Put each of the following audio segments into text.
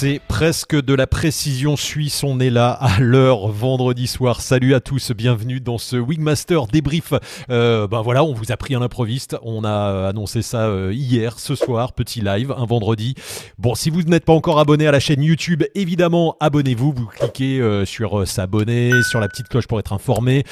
C'est presque de la précision suisse. On est là à l'heure vendredi soir. Salut à tous, bienvenue dans ce Wingmaster débrief. Euh, ben voilà, on vous a pris un improviste. On a annoncé ça euh, hier, ce soir, petit live, un vendredi. Bon, si vous n'êtes pas encore abonné à la chaîne YouTube, évidemment, abonnez-vous. Vous cliquez euh, sur s'abonner, sur la petite cloche pour être informé.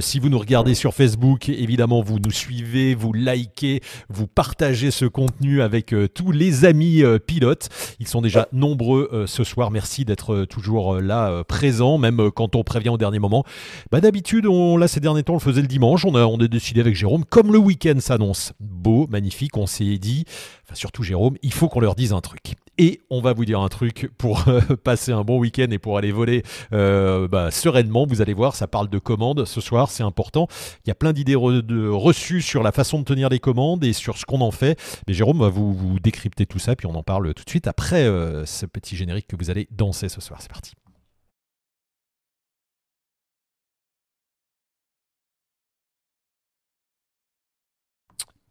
si vous nous regardez sur Facebook, évidemment, vous nous suivez, vous likez, vous partagez ce contenu avec tous les amis pilotes. Ils sont déjà nombreux euh, ce soir. Merci d'être euh, toujours euh, là, présent, même quand on prévient au dernier moment. Bah, D'habitude, on, là, ces derniers temps, on le faisait le dimanche. On a, on a décidé avec Jérôme, comme le week-end s'annonce beau, magnifique, on s'est dit, enfin surtout Jérôme, il faut qu'on leur dise un truc. Et on va vous dire un truc pour passer un bon week-end et pour aller voler bah, sereinement. Vous allez voir, ça parle de commandes ce soir, c'est important. Il y a plein d'idées reçues sur la façon de tenir les commandes et sur ce qu'on en fait. Mais Jérôme va vous, vous décrypter tout ça, puis on en parle tout de suite après ce petit générique que vous allez danser ce soir. C'est parti.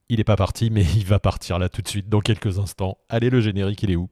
Il n'est pas parti, mais il va partir là tout de suite dans quelques instants. Allez, le générique, il est où?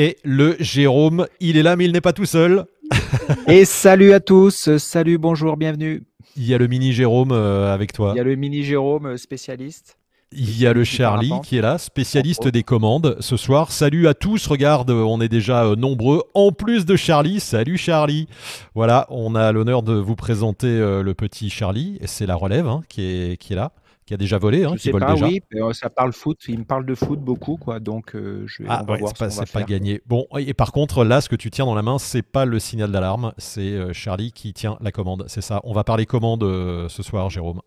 Et le Jérôme, il est là, mais il n'est pas tout seul. Et salut à tous, salut, bonjour, bienvenue. Il y a le mini Jérôme euh, avec toi. Il y a le mini Jérôme, euh, spécialiste. Il y a le Charlie qui est là, spécialiste des commandes ce soir. Salut à tous, regarde, on est déjà euh, nombreux. En plus de Charlie, salut Charlie. Voilà, on a l'honneur de vous présenter le petit Charlie, et c'est la relève hein, qui, est, qui est là qui a déjà volé, hein, qui vole pas, déjà. Oui, euh, ça parle foot. Il me parle de foot beaucoup, quoi. Donc, euh, je ah, ouais, c'est pas, gagné. Bon, et par contre, là, ce que tu tiens dans la main, c'est pas le signal d'alarme, c'est euh, Charlie qui tient la commande. C'est ça. On va parler commande ce soir, Jérôme.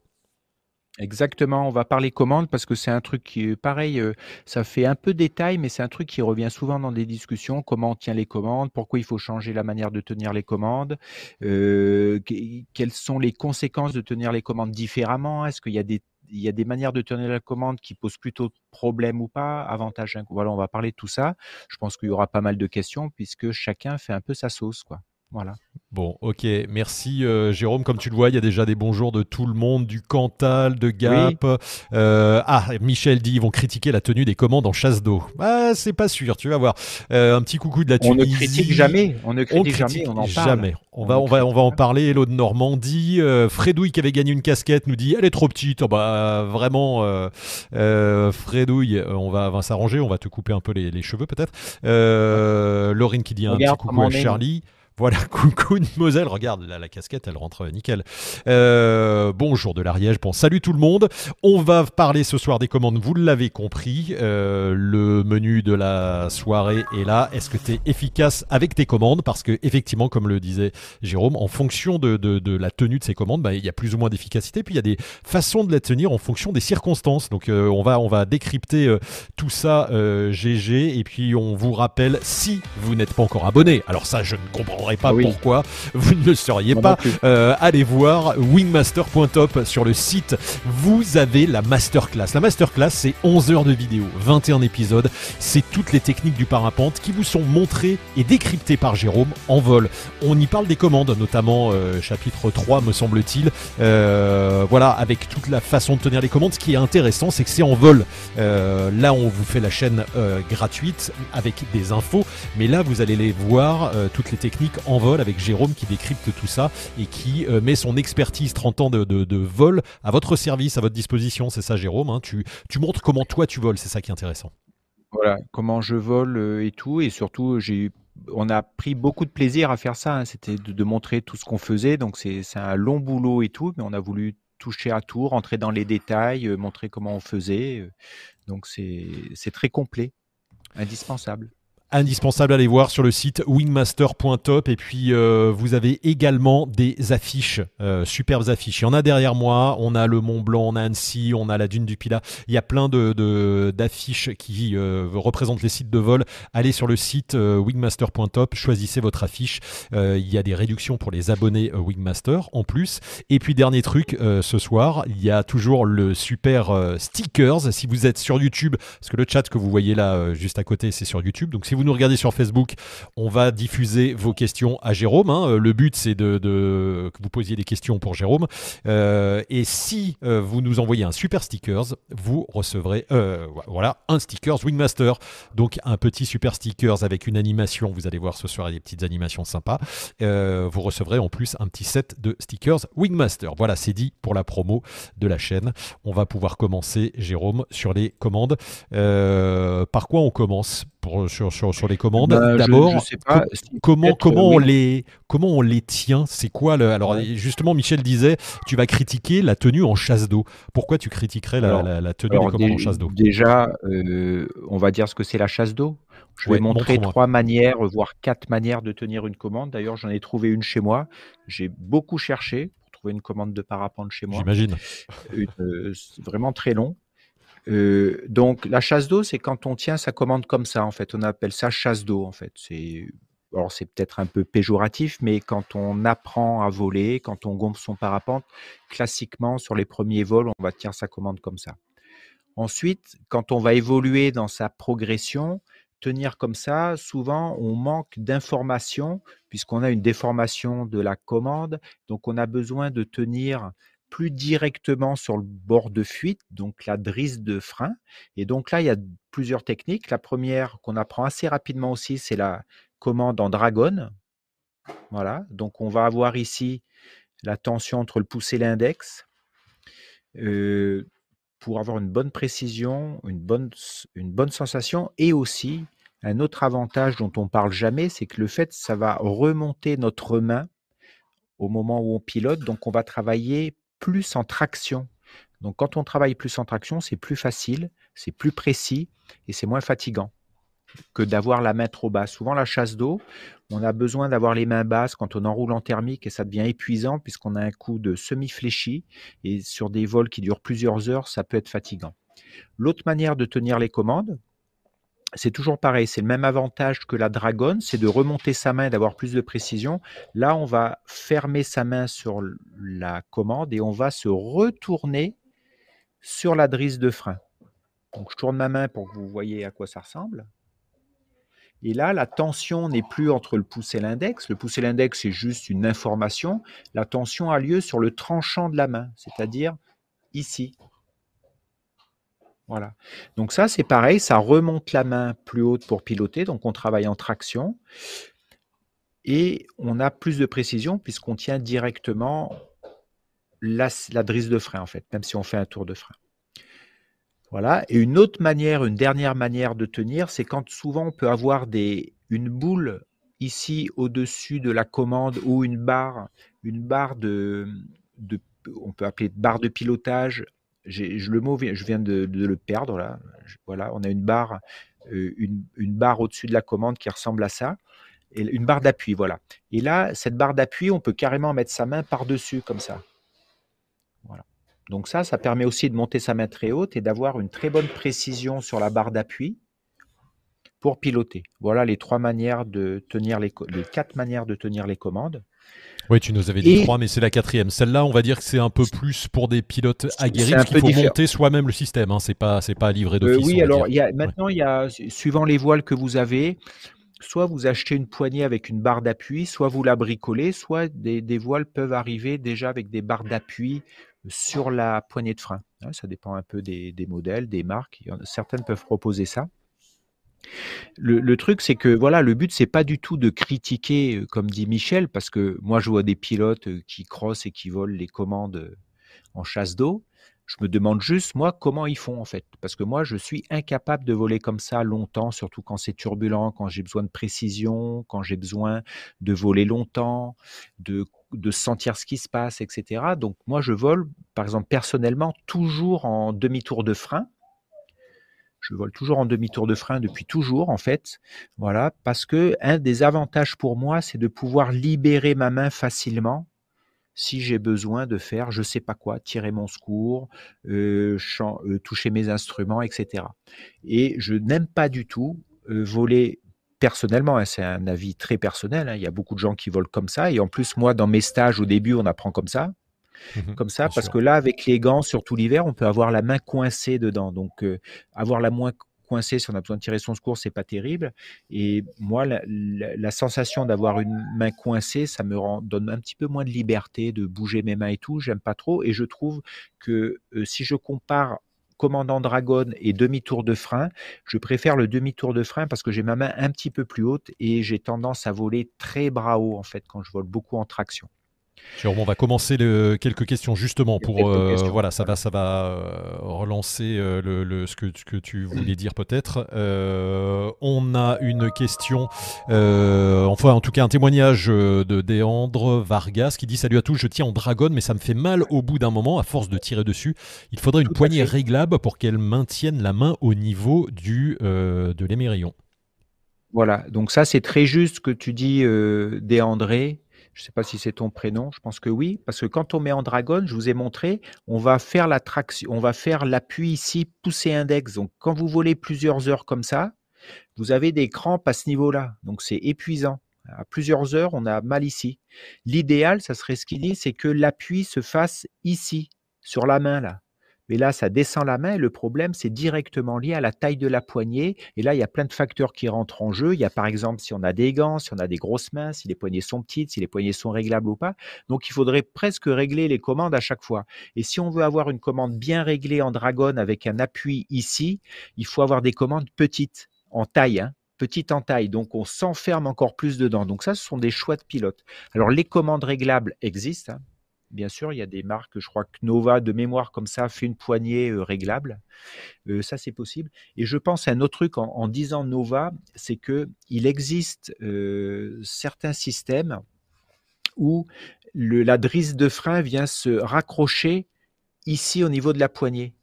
Exactement, on va parler commande parce que c'est un truc qui, pareil, ça fait un peu détail, mais c'est un truc qui revient souvent dans des discussions. Comment on tient les commandes? Pourquoi il faut changer la manière de tenir les commandes? Quelles sont les conséquences de tenir les commandes différemment? Est-ce qu'il y a des y a des manières de tenir la commande qui posent plutôt problème ou pas, avantage. Voilà, on va parler de tout ça. Je pense qu'il y aura pas mal de questions puisque chacun fait un peu sa sauce, quoi. Voilà. Bon, ok, merci euh, Jérôme. Comme tu le vois, il y a déjà des bonjours de tout le monde, du Cantal, de Gap. Euh, ah, Michel dit ils vont critiquer la tenue des commandes en chasse d'eau. Ah, c'est pas sûr, tu vas voir. Euh, un petit coucou de la Tunisie. On ne critique jamais, on ne critique, jamais, on en parle. Jamais. On, va, on, va, on va en parler. Hello de Normandie. Fredouille qui avait gagné une casquette nous dit elle est trop petite. Oh, bah, vraiment, Fredouille, on va, va s'arranger, on va te couper un peu les, cheveux peut-être. Laurine qui dit un petit coucou à Charlie. Voilà, coucou de Moselle. Regarde, là, la casquette, elle rentre nickel. Euh, bonjour de l'Ariège. Bon, salut tout le monde. On va parler ce soir des commandes, vous l'avez compris. Euh, le menu de la soirée est là. Est-ce que tu es efficace avec tes commandes? Parce que, effectivement, comme le disait Jérôme, en fonction de, la tenue de ces commandes, bah, il y a plus ou moins d'efficacité. Puis il y a des façons de la tenir en fonction des circonstances. Donc, euh, on, va, on va décrypter tout ça, GG. Et puis, on vous rappelle, si vous n'êtes pas encore abonné, alors ça, je ne pas pourquoi vous ne le seriez pas. Euh, allez voir wingmaster.top sur le site. Vous avez la masterclass. La masterclass, c'est 11 heures de vidéo, 21 épisodes. C'est toutes les techniques du parapente qui vous sont montrées et décryptées par Jérôme en vol. On y parle des commandes, notamment euh, chapitre 3, me semble-t-il. Euh, voilà, avec toute la façon de tenir les commandes. Ce qui est intéressant, c'est que c'est en vol. là, on vous fait la chaîne gratuite avec des infos, mais là, vous allez les voir, toutes les techniques en vol avec Jérôme qui décrypte tout ça et qui euh, met son expertise 30 ans de, vol à votre service, à votre disposition. C'est ça, Jérôme. Hein. Tu, montres comment toi tu voles, c'est ça qui est intéressant. Voilà, comment je vole euh, et tout. Et surtout, on a pris beaucoup de plaisir à faire ça. Hein. C'était de, montrer tout ce qu'on faisait. Donc, c'est un long boulot et tout, mais on a voulu toucher à tout, rentrer dans les détails, euh, montrer comment on faisait. donc, c'est très complet, indispensable. Indispensable à aller voir sur le site wingmaster.top et puis euh, vous avez également des affiches, euh, superbes affiches. Il y en a derrière moi, on a le Mont Blanc, on a Annecy, on a la dune du Pilat. Il y a plein de d'affiches qui euh, représentent les sites de vol. Allez sur le site wingmaster.top, choisissez votre affiche. il y a des réductions pour les abonnés Wingmaster en plus. Et puis dernier truc, ce soir, il y a toujours le super stickers. Si vous êtes sur YouTube, parce que le chat que vous voyez là juste à côté, c'est sur YouTube. Donc si vous nous regardez sur Facebook, on va diffuser vos questions à Jérôme. Hein. Le but, c'est de, que vous posiez des questions pour Jérôme. Euh, et si euh, vous nous envoyez un super stickers, vous recevrez euh, voilà un stickers Wingmaster. Donc un petit super stickers avec une animation. Vous allez voir ce soir, des petites animations sympas. vous recevrez en plus un petit set de stickers Wingmaster. Voilà, c'est dit pour la promo de la chaîne. On va pouvoir commencer, Jérôme, sur les commandes. par quoi on commence? Pour, sur, sur, les commandes. Bah, D'abord, comment, comment, on les, comment on les tient? C'est quoi le. Alors, justement, Michel disait tu vas critiquer la tenue en chasse d'eau. Pourquoi tu critiquerais la, tenue des commandes en chasse d'eau? Déjà, euh, on va dire ce que c'est la chasse d'eau. Je vais montrer trois manières, voire quatre manières de tenir une commande. D'ailleurs, j'en ai trouvé une chez moi. J'ai beaucoup cherché pour trouver une commande de parapente chez moi. J'imagine. Euh, vraiment très long. Euh, donc la chasse d'eau, c'est quand on tient sa commande comme ça, en fait. On appelle ça chasse d'eau, en fait. C'est alors c'est peut-être un peu péjoratif, mais quand on apprend à voler, quand on gonfle son parapente, classiquement sur les premiers vols, on va tenir sa commande comme ça. Ensuite, quand on va évoluer dans sa progression, tenir comme ça, souvent on manque d'informations puisqu'on a une déformation de la commande, donc on a besoin de tenir plus directement sur le bord de fuite, donc la drisse de frein. Et donc là, il y a plusieurs techniques. La première qu'on apprend assez rapidement aussi, c'est la commande en dragon. Voilà, donc on va avoir ici la tension entre le pouce et l'index. Euh, pour avoir une bonne précision, une bonne, une bonne sensation et aussi un autre avantage dont on parle jamais, c'est que le fait ça va remonter notre main au moment où on pilote, donc on va travailler plus en traction. Donc quand on travaille plus en traction, c'est plus facile, c'est plus précis et c'est moins fatigant que d'avoir la main trop basse. Souvent la chasse d'eau, on a besoin d'avoir les mains basses quand on enroule en thermique et ça devient épuisant puisqu'on a un coup de semi-fléchi et sur des vols qui durent plusieurs heures, ça peut être fatigant. L'autre manière de tenir les commandes, c'est toujours pareil, c'est le même avantage que la dragonne, c'est de remonter sa main d'avoir plus de précision. Là, on va fermer sa main sur la commande et on va se retourner sur la drisse de frein. Donc, je tourne ma main pour que vous voyez à quoi ça ressemble. Et là, la tension n'est plus entre le pouce et l'index. Le pouce et l'index, c'est juste une information. La tension a lieu sur le tranchant de la main, c'est-à-dire ici. Voilà. Donc ça, c'est pareil, ça remonte la main plus haute pour piloter, donc on travaille en traction. Et on a plus de précision puisqu'on tient directement la, la, drisse de frein, en fait, même si on fait un tour de frein. Voilà. Et une autre manière, une dernière manière de tenir, c'est quand souvent on peut avoir une boule ici au-dessus de la commande ou une barre, une barre de, de on peut appeler barre de pilotage le mot, je viens de, le perdre là. Voilà, on a une barre, une, barre au-dessus de la commande qui ressemble à ça, et une barre d'appui, voilà. Et là, cette barre d'appui, on peut carrément mettre sa main par-dessus comme ça. Voilà. Donc ça, ça permet aussi de monter sa main très haute et d'avoir une très bonne précision sur la barre d'appui pour piloter. Voilà les trois manières de tenir les quatre manières de tenir les commandes. Oui, tu nous avais dit trois, mais c'est la quatrième. Celle-là, on va dire que c'est un peu plus pour des pilotes aguerris, qu'il faut monter soi-même le système. Hein. C'est pas, c'est pas livré euh, d'office. oui, alors maintenant, il y a, suivant les voiles que vous avez, soit vous achetez une poignée avec une barre d'appui, soit vous la bricolez, soit des, voiles peuvent arriver déjà avec des barres d'appui sur la poignée de frein. Hein, ça dépend un peu des, des modèles, des marques. Certaines peuvent proposer ça. Le, truc, c'est que voilà, le but, c'est pas du tout de critiquer, euh, comme dit Michel, parce que moi, je vois des pilotes euh, qui crossent et qui volent les commandes euh, en chasse d'eau. Je me demande juste, moi, comment ils font en fait. Parce que moi, je suis incapable de voler comme ça longtemps, surtout quand c'est turbulent, quand j'ai besoin de précision, quand j'ai besoin de voler longtemps, de, de sentir ce qui se passe, etc. Donc, moi, je vole, par exemple, personnellement, toujours en demi-tour de frein Je vole toujours en demi-tour de frein depuis toujours, en fait. Voilà, parce que un des avantages pour moi, c'est de pouvoir libérer ma main facilement si j'ai besoin de faire je sais pas quoi, tirer mon secours, euh, euh, toucher mes instruments, etc. Et je n'aime pas du tout euh, voler personnellement, hein, c'est un avis très personnel, hein, il y a beaucoup de gens qui volent comme ça, et en plus moi dans mes stages au début on apprend comme ça, mmh comme ça, parce que là avec les gants, surtout l'hiver, on peut avoir la main coincée dedans, donc avoir la main coincé, si on a besoin de tirer son secours, c'est pas terrible. Et moi, la, sensation d'avoir une main coincée, ça me rend, donne un petit peu moins de liberté de bouger mes mains et tout. J'aime pas trop. Et je trouve que euh, si je compare commandant Dragon et demi-tour de frein, je préfère le demi-tour de frein parce que j'ai ma main un petit peu plus haute et j'ai tendance à voler très bras haut en fait quand je vole beaucoup en traction. Jérôme, on va commencer quelques questions justement pour euh, voilà ça va ça va euh, relancer euh, le, ce, que, que tu voulais dire peut-être. on a une question, enfin en tout cas un témoignage de Déandre Vargas qui dit salut à tous, je tiens en dragon mais ça me fait mal au bout d'un moment à force de tirer dessus. Il faudrait une poignée réglable pour qu'elle maintienne la main au niveau du de l'émérillon. Voilà, donc ça c'est très juste que tu dis, Déandré. Je ne sais pas si c'est ton prénom, je pense que oui, parce que quand on met en dragon, je vous ai montré, on va faire on va faire l'appui ici, pousser index. Donc quand vous volez plusieurs heures comme ça, vous avez des crampes à ce niveau-là. Donc c'est épuisant. À plusieurs heures, on a mal ici. L'idéal, ça serait ce qu'il dit, c'est que l'appui se fasse ici, sur la main là. Mais là, ça descend la main le problème, c'est directement lié à la taille de la poignée. Et là, il y a plein de facteurs qui rentrent en jeu. Il y a par exemple si on a des gants, si on a des grosses mains, si les poignées sont petites, si les poignées sont réglables ou pas. Donc, il faudrait presque régler les commandes à chaque fois. Et si on veut avoir une commande bien réglée en dragon avec un appui ici, il faut avoir des commandes petites en taille. Hein petite en taille, donc on s'enferme encore plus dedans. Donc ça, ce sont des choix de pilote. Alors les commandes réglables existent, hein. Bien sûr, il y a des marques, je crois que Nova, de mémoire comme ça, fait une poignée euh, réglable. Euh, ça, c'est possible. Et je pense à un autre truc en, disant Nova, c'est que il existe euh, certains systèmes où la drisse de frein vient se raccrocher ici au niveau de la poignée.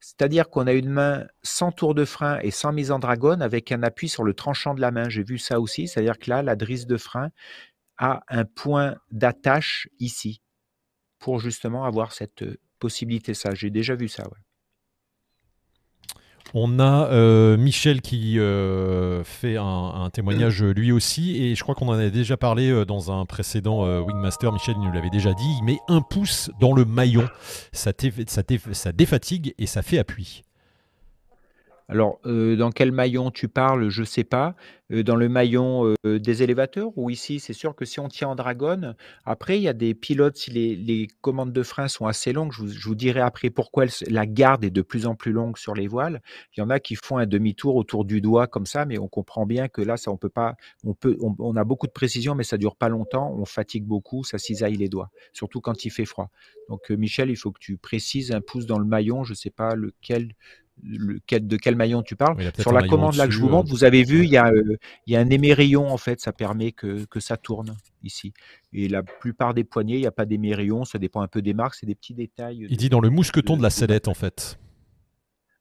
C'est-à-dire qu'on a une main sans tour de frein et sans mise en dragon avec un appui sur le tranchant de la main. J'ai vu ça aussi. C'est-à-dire que là, la drisse de frein a un point d'attache ici pour justement avoir cette possibilité. Ça, j'ai déjà vu ça. On a euh, Michel qui euh, fait un, témoignage lui aussi, et je crois qu'on en avait déjà parlé euh, dans un précédent Wingmaster. Michel nous l'avait déjà dit. Il met un pouce dans le maillon, ça, ça défatigue et ça fait appui. Alors, dans quel maillon tu parles, je ne sais pas. dans le maillon, des élévateurs ou ici, c'est sûr que si on tient en dragon, après il y a des pilotes, si les commandes de frein sont assez longues, je vous dirai après pourquoi la garde est de plus en plus longue sur les voiles. Il y en a qui font un demi-tour autour du doigt comme ça, mais on comprend bien que là, ça on peut pas on peut on a beaucoup de précision, mais ça dure pas longtemps, on fatigue beaucoup, ça cisaille les doigts, surtout quand il fait froid. Donc, Michel, il faut que tu précises un pouce dans le maillon, je ne sais pas lequel de quel maillon tu parles. Sur la commande là que je vous montre, euh, vous avez vu, il y, a, euh, il y a un émérillon en fait, ça permet que, que, ça tourne ici. Et la plupart des poignées, il n'y a pas d'émérillon, ça dépend un peu des marques, c'est des petits détails. Il dit dans le mousqueton de, la sellette en fait.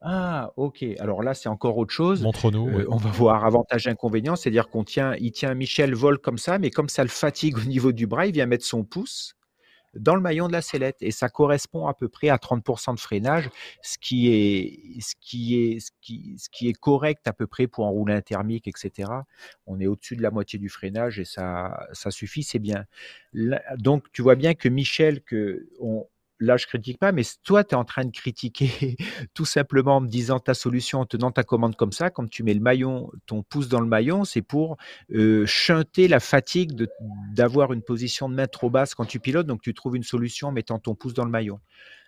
Ah, ok. Alors là, c'est encore autre chose. Montre-nous. Euh, on va voir avantage inconvénient, c'est-à-dire qu'on tient, il tient Michel vol comme ça, mais comme ça le fatigue au niveau du bras, il vient mettre son pouce dans le maillon de la sellette. Et ça correspond à peu près à 30% de freinage, ce qui est, ce qui est, ce qui, est correct à peu près pour enrouler un thermique, etc. On est au-dessus de la moitié du freinage et ça, ça suffit, c'est bien. donc, tu vois bien que Michel, que on, là, je critique pas, mais toi, tu es en train de critiquer tout simplement en me disant ta solution, en tenant ta commande comme ça, quand tu mets le maillon, ton pouce dans le maillon, c'est pour euh, chanter la fatigue d'avoir une position de main trop basse quand tu pilotes. Donc, tu trouves une solution en mettant ton pouce dans le maillon.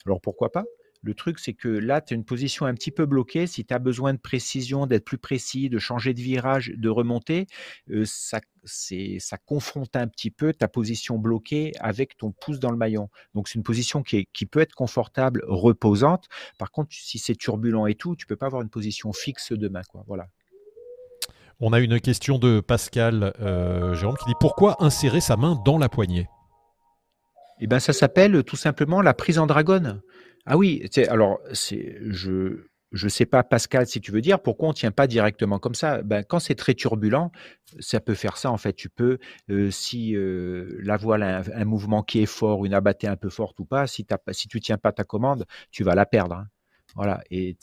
Alors, pourquoi pas? Le truc, c'est que là, tu as une position un petit peu bloquée. Si tu as besoin de précision, d'être plus précis, de changer de virage, de remonter, euh, ça, ça confronte un petit peu ta position bloquée avec ton pouce dans le maillon. Donc, c'est une position qui, est, qui peut être confortable, reposante. Par contre, si c'est turbulent et tout, tu peux pas avoir une position fixe de main. Quoi. Voilà. On a une question de Pascal euh, Jérôme qui dit Pourquoi insérer sa main dans la poignée? Eh ben, ça s'appelle tout simplement la prise en dragonne. Ah oui, alors je je sais pas, Pascal, si tu veux dire, pourquoi on tient pas directement comme ça? Ben, Quand c'est très turbulent, ça peut faire ça. En fait, tu peux, euh, si euh, la voile a un, mouvement qui est fort, une abattée un peu forte ou pas, si, si tu tiens pas ta commande, tu vas la perdre. Hein. Voilà. Et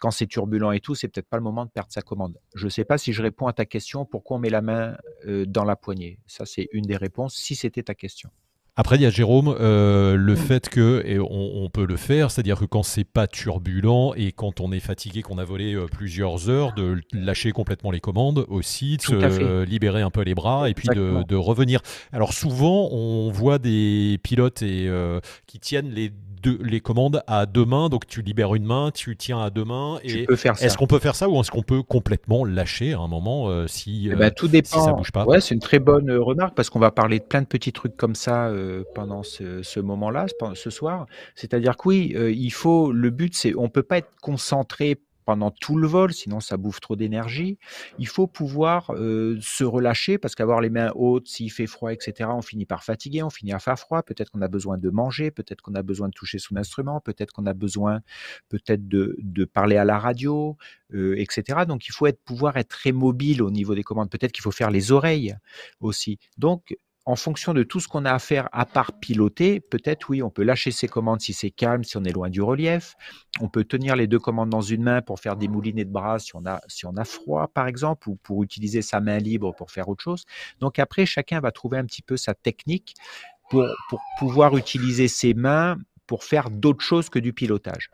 quand c'est turbulent et tout, c'est peut-être pas le moment de perdre sa commande. Je ne sais pas si je réponds à ta question, pourquoi on met la main euh, dans la poignée? Ça, c'est une des réponses, si c'était ta question. Après, il y a Jérôme, euh, le fait que, et on, peut le faire, c'est-à-dire que quand c'est pas turbulent et quand on est fatigué, qu'on a volé euh, plusieurs heures, de lâcher complètement les commandes aussi, de se libérer un peu les bras et puis de, revenir. Alors souvent, on voit des pilotes et, euh, qui tiennent les les commandes à deux mains, donc tu libères une main, tu tiens à deux mains. Et est-ce qu'on peut faire ça ou est-ce qu'on peut complètement lâcher à un moment euh, si, eh ben, tout dépend. ça bouge pas? Ouais, c'est une très bonne euh, remarque parce qu'on va parler de plein de petits trucs comme ça euh, pendant ce, moment-là, ce soir. C'est-à-dire que oui, il faut. Le but, c'est on peut pas être concentré pendant tout le vol, sinon ça bouffe trop d'énergie. Il faut pouvoir se relâcher parce qu'avoir les mains hautes, s'il fait froid, etc., on finit par fatiguer, on finit à faire froid. Peut-être qu'on a besoin de manger, peut-être qu'on a besoin de toucher son instrument, peut-être qu'on a besoin peut-être de, parler à la radio, etc. Donc il faut pouvoir être très mobile au niveau des commandes. Peut-être qu'il faut faire les oreilles aussi. Donc en fonction de tout ce qu'on a à faire à part piloter, peut-être oui, on peut lâcher ses commandes si c'est calme, si on est loin du relief. On peut tenir les deux commandes dans une main pour faire des moulinets de bras si on a, si on a froid, par exemple, ou pour utiliser sa main libre pour faire autre chose. Donc après, chacun va trouver un petit peu sa technique pour, pour pouvoir utiliser ses mains pour faire d'autres choses que du pilotage.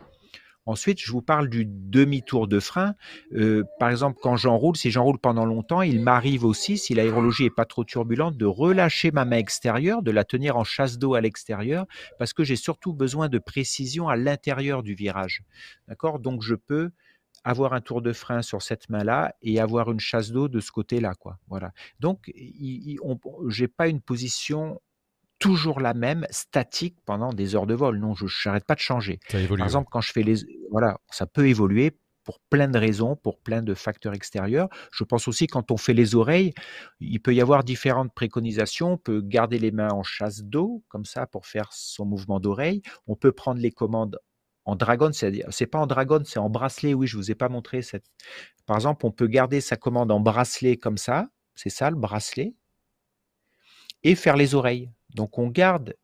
Ensuite, je vous parle du demi-tour de frein. Euh, par exemple, quand j'enroule, si j'enroule pendant longtemps, il m'arrive aussi, si l'aérologie est pas trop turbulente, de relâcher ma main extérieure, de la tenir en chasse d'eau à l'extérieur, parce que j'ai surtout besoin de précision à l'intérieur du virage. D'accord? Donc, je peux avoir un tour de frein sur cette main-là et avoir une chasse d'eau de ce côté-là. Voilà. Donc, j'ai pas une position toujours la même, statique pendant des heures de vol. Non, je n'arrête pas de changer. Par exemple, quand je fais les... Voilà, ça peut évoluer pour plein de raisons, pour plein de facteurs extérieurs. Je pense aussi quand on fait les oreilles, il peut y avoir différentes préconisations. On peut garder les mains en chasse d'eau, comme ça, pour faire son mouvement d'oreille. On peut prendre les commandes en dragon, c'est-à-dire, c'est pas en dragon, c'est en bracelet. Oui, je vous ai pas montré cette. Par exemple, on peut garder sa commande en bracelet comme ça. C'est ça le bracelet. Et faire les oreilles. Donc on garde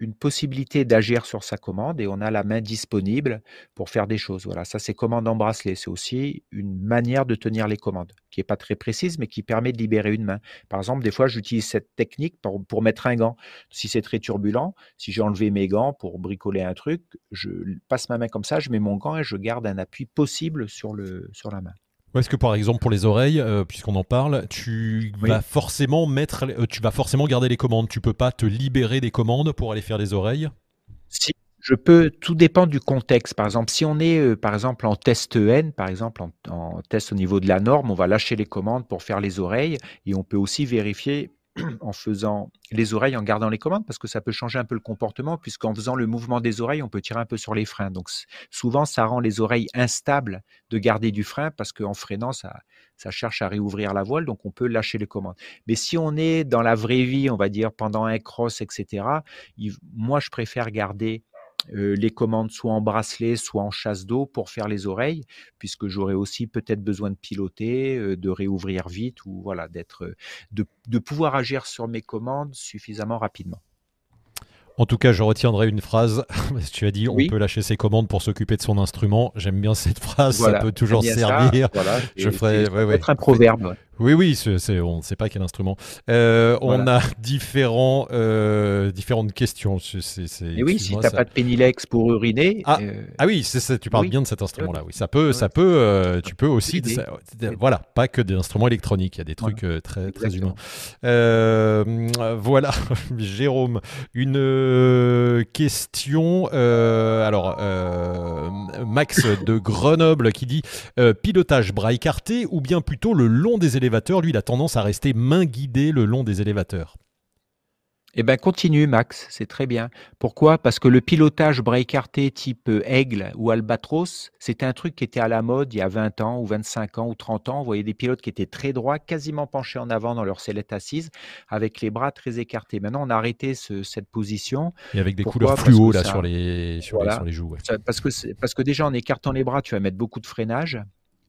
une possibilité d'agir sur sa commande et on a la main disponible pour faire des choses. Voilà, ça c'est commande en bracelet. C'est aussi une manière de tenir les commandes qui n'est pas très précise mais qui permet de libérer une main. Par exemple, des fois j'utilise cette technique pour, mettre un gant. Si c'est très turbulent, si j'ai enlevé mes gants pour bricoler un truc, je passe ma main comme ça, je mets mon gant et je garde un appui possible sur, la main. Est-ce que par exemple pour les oreilles, euh, puisqu'on en parle, tu vas forcément mettre, euh, tu vas forcément garder les commandes. Tu peux pas te libérer des commandes pour aller faire les oreilles? Si je peux, tout dépend du contexte. Par exemple, si on est euh, par exemple en test N, par exemple en, en, test au niveau de la norme, on va lâcher les commandes pour faire les oreilles et on peut aussi vérifier en faisant les oreilles, en gardant les commandes, parce que ça peut changer un peu le comportement, puisqu'en faisant le mouvement des oreilles, on peut tirer un peu sur les freins. Donc souvent, ça rend les oreilles instables de garder du frein, parce qu'en freinant, ça, ça cherche à réouvrir la voile, donc on peut lâcher les commandes. Mais si on est dans la vraie vie, on va dire pendant un cross, etc., moi, je préfère garder euh, les commandes soit en bracelet, soit en chasse d'eau pour faire les oreilles, puisque j'aurais aussi peut-être besoin de piloter, euh, de réouvrir vite ou voilà, d'être, de pouvoir agir sur mes commandes suffisamment rapidement. En tout cas, je retiendrai une phrase. tu as dit on peut lâcher ses commandes pour s'occuper de son instrument. J'aime bien cette phrase, ça peut toujours servir. Je ferai ouais, être un proverbe. Oui, oui, c'est, on ne sait pas quel instrument. Euh, on a différents, euh, différentes questions. Et oui, si tu n'as pas de pénilex pour uriner. Ah, euh, ah oui, c'est, tu parles bien de cet instrument-là. Oui, ça peut, ça peut, tu peux aussi. voilà, pas que des instruments électroniques. Il y a des trucs très, très humains. voilà, Jérôme, une question. alors, Max de Grenoble qui dit pilotage bras écartés ou bien plutôt le long des élévateurs lui, il a tendance à rester main guidée le long des élévateurs. Eh ben, continue Max, c'est très bien. Pourquoi? Parce que le pilotage bras écartés type, aigle ou albatros, c'était un truc qui était à la mode il y a 20 ans ou 25 ans ou 30 ans. Vous voyez des pilotes qui étaient très droits, quasiment penchés en avant dans leur sellette assise, avec les bras très écartés. Maintenant, on a arrêté ce cette position. Et avec des Pourquoi? couleurs fluo là ça sur les sur les voilà, sur les joues, ouais. parce que parce que déjà en écartant les bras, tu vas mettre beaucoup de freinage,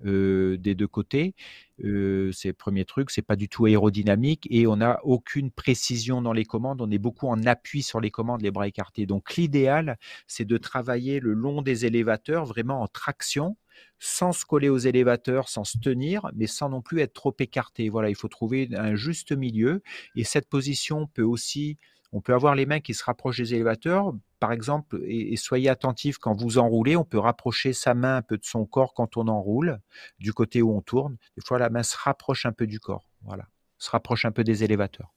heu, des 2 côtés. Heu, c'est le 1er truc, c'est pas du tout aérodynamique et on n'a aucune précision dans les commandes. On est beaucoup en appui sur les commandes, les bras écartés. Donc l'idéal, c'est de travailler le long des élévateurs, vraiment en traction, sans se coller aux élévateurs, sans se tenir, mais sans non plus être trop écarté. Voilà, il faut trouver un juste milieu et cette position peut aussi on peut avoir les mains qui se rapprochent des élévateurs, par exemple et soyez attentifs quand vous enroulez, on peut rapprocher sa main un peu de son corps quand on enroule, du côté où on tourne. Des fois, la main se rapproche un peu du corps, voilà, se rapproche un peu des élévateurs.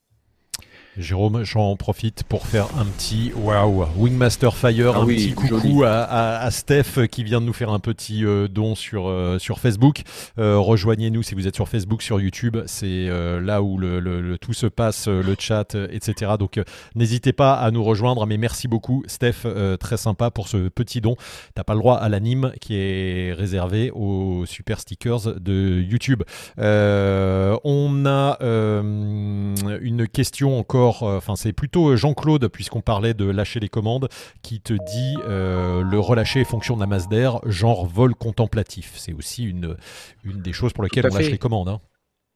Jérôme, j'en profite pour faire un petit waouh, Wingmaster Fire, Ah un oui, petit coucou à, à- à Steph qui vient de nous faire un petit euh, don sur, euh, sur Facebook. Euh, Rejoignez-nous si vous êtes sur Facebook, sur YouTube, c'est euh, là où le, le- le- tout se passe, euh, le chat, euh, etc. Donc euh, n'hésitez pas à nous rejoindre, mais merci beaucoup Steph, euh, très sympa pour ce petit don. T'as pas le droit à l'anime qui est réservé aux super stickers de YouTube. Euh, on a euh, une question encore, euh, enfin c'est plutôt Jean-Claude, puisqu'on parlait de lâcher les commandes, qui te dit euh, le relâcher est fonction de la masse d'air, genre vol contemplatif. C'est aussi une, une des choses pour lesquelles on lâche fait. les commandes. hein.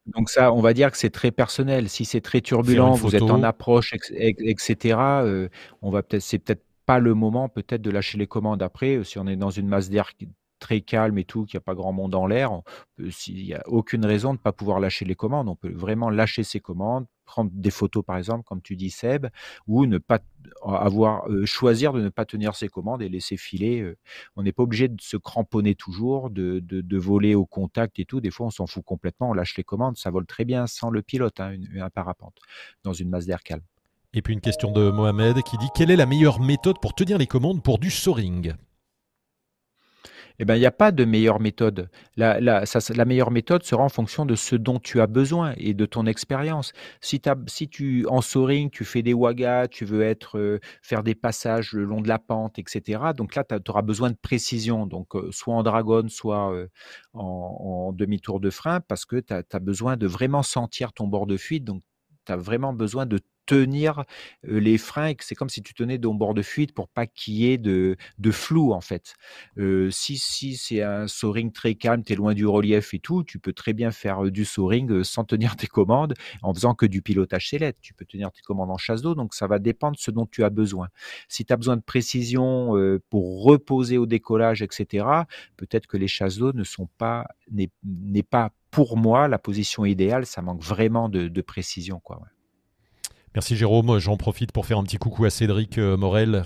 Donc ça, on va dire que c'est très personnel. Si c'est très turbulent, vous êtes en approche, ex ex et cetera, heu, on va peut-être c'est peut-être pas le moment peut-être de lâcher les commandes. Après, si on est dans une masse d'air très calme et tout, qu'il y a pas grand monde en l'air, on peut s'il y a aucune raison de pas pouvoir lâcher les commandes. On peut vraiment lâcher ses commandes, prendre des photos par exemple, comme tu dis Seb, ou ne pas avoir, heu, choisir de ne pas tenir ses commandes et laisser filer, heu. On n'est pas obligé de se cramponner toujours, de voler au contact et tout. Des fois, on s'en fout complètement, on lâche les commandes, ça vole très bien sans le pilote, hein, un parapente, dans une masse d'air calme. Et puis une question de Mohamed qui dit quelle est la meilleure méthode pour tenir les commandes pour du soaring? Eh ben, il y a pas de meilleure méthode. La meilleure méthode sera en fonction de ce dont tu as besoin et de ton expérience. Si tu en soaring, tu fais des wagas, tu veux être, heu, faire des passages le long de la pente et cetera, donc là, tu auras besoin de précision, donc heu, soit en dragonne, soit, heu, en demi-tour de frein parce que tu as besoin de vraiment sentir ton bord de fuite, donc tu as vraiment besoin de tenir, les freins et que c'est comme si tu tenais ton bord de fuite pour pas qu'il y ait de de flou, en fait. Si si c'est un soaring très calme, tu es loin du relief et tout, tu peux très bien faire, du soaring, sans tenir tes commandes, en faisant que du pilotage sellette. Tu peux tenir tes commandes en chasse d'eau, donc ça va dépendre de ce dont tu as besoin. Si tu as besoin de précision, pour reposer au décollage et cetera, peut-être que les chasses d'eau ne sont pas n'est pas pour moi la position idéale, ça manque vraiment de précision, quoi. Merci Jérôme, j'en profite pour faire un petit coucou à Cédric euh, Morel.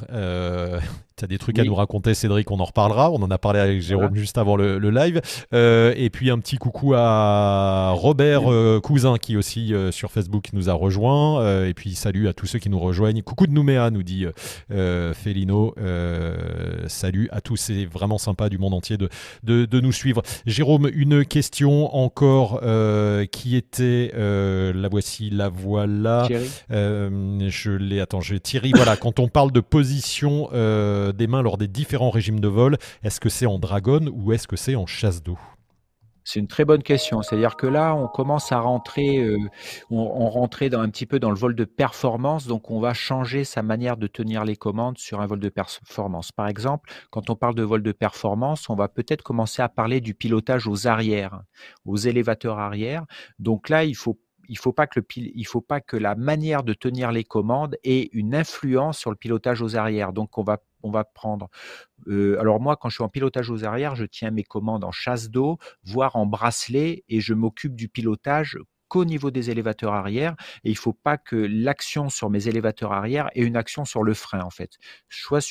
Tu as des trucs à nous raconter Cédric, on en reparlera. On en a parlé avec Jérôme Voilà. juste avant le, le live. Euh, et puis un petit coucou à Robert euh, Cousin qui aussi euh, sur Facebook nous a rejoint. Euh, et puis salut à tous ceux qui nous rejoignent. Coucou de Nouméa nous dit euh, Felino. Euh, salut à tous, c'est vraiment sympa du monde entier de, de, de nous suivre. Jérôme, une question encore euh, qui était, euh, la voici, la voilà. Thierry? Euh, je l'ai. Attends, je Thierry. Voilà, quand on parle de position euh, des mains lors des différents régimes de vol, est-ce que c'est en dragon ou est-ce que c'est en chasse d'eau? C'est une très bonne question. C'est-à-dire que là, on commence à rentrer, heu, on dans un petit peu dans le vol de performance, donc on va changer sa manière de tenir les commandes sur un vol de performance. Par exemple, quand on parle de vol de performance, on va peut-être commencer à parler du pilotage aux arrières, aux élévateurs arrière. Donc là, il faut il faut pas que faut pas que la manière de tenir les commandes ait une influence sur le pilotage aux arrières. Donc on va on va prendre, heu, alors moi, quand je suis en pilotage aux arrières, je tiens mes commandes en chasse d'eau, voire en bracelet et je m'occupe du pilotage qu'au niveau des élévateurs arrière et il faut pas que l'action sur mes élévateurs arrière ait une action sur le frein, en fait. Soit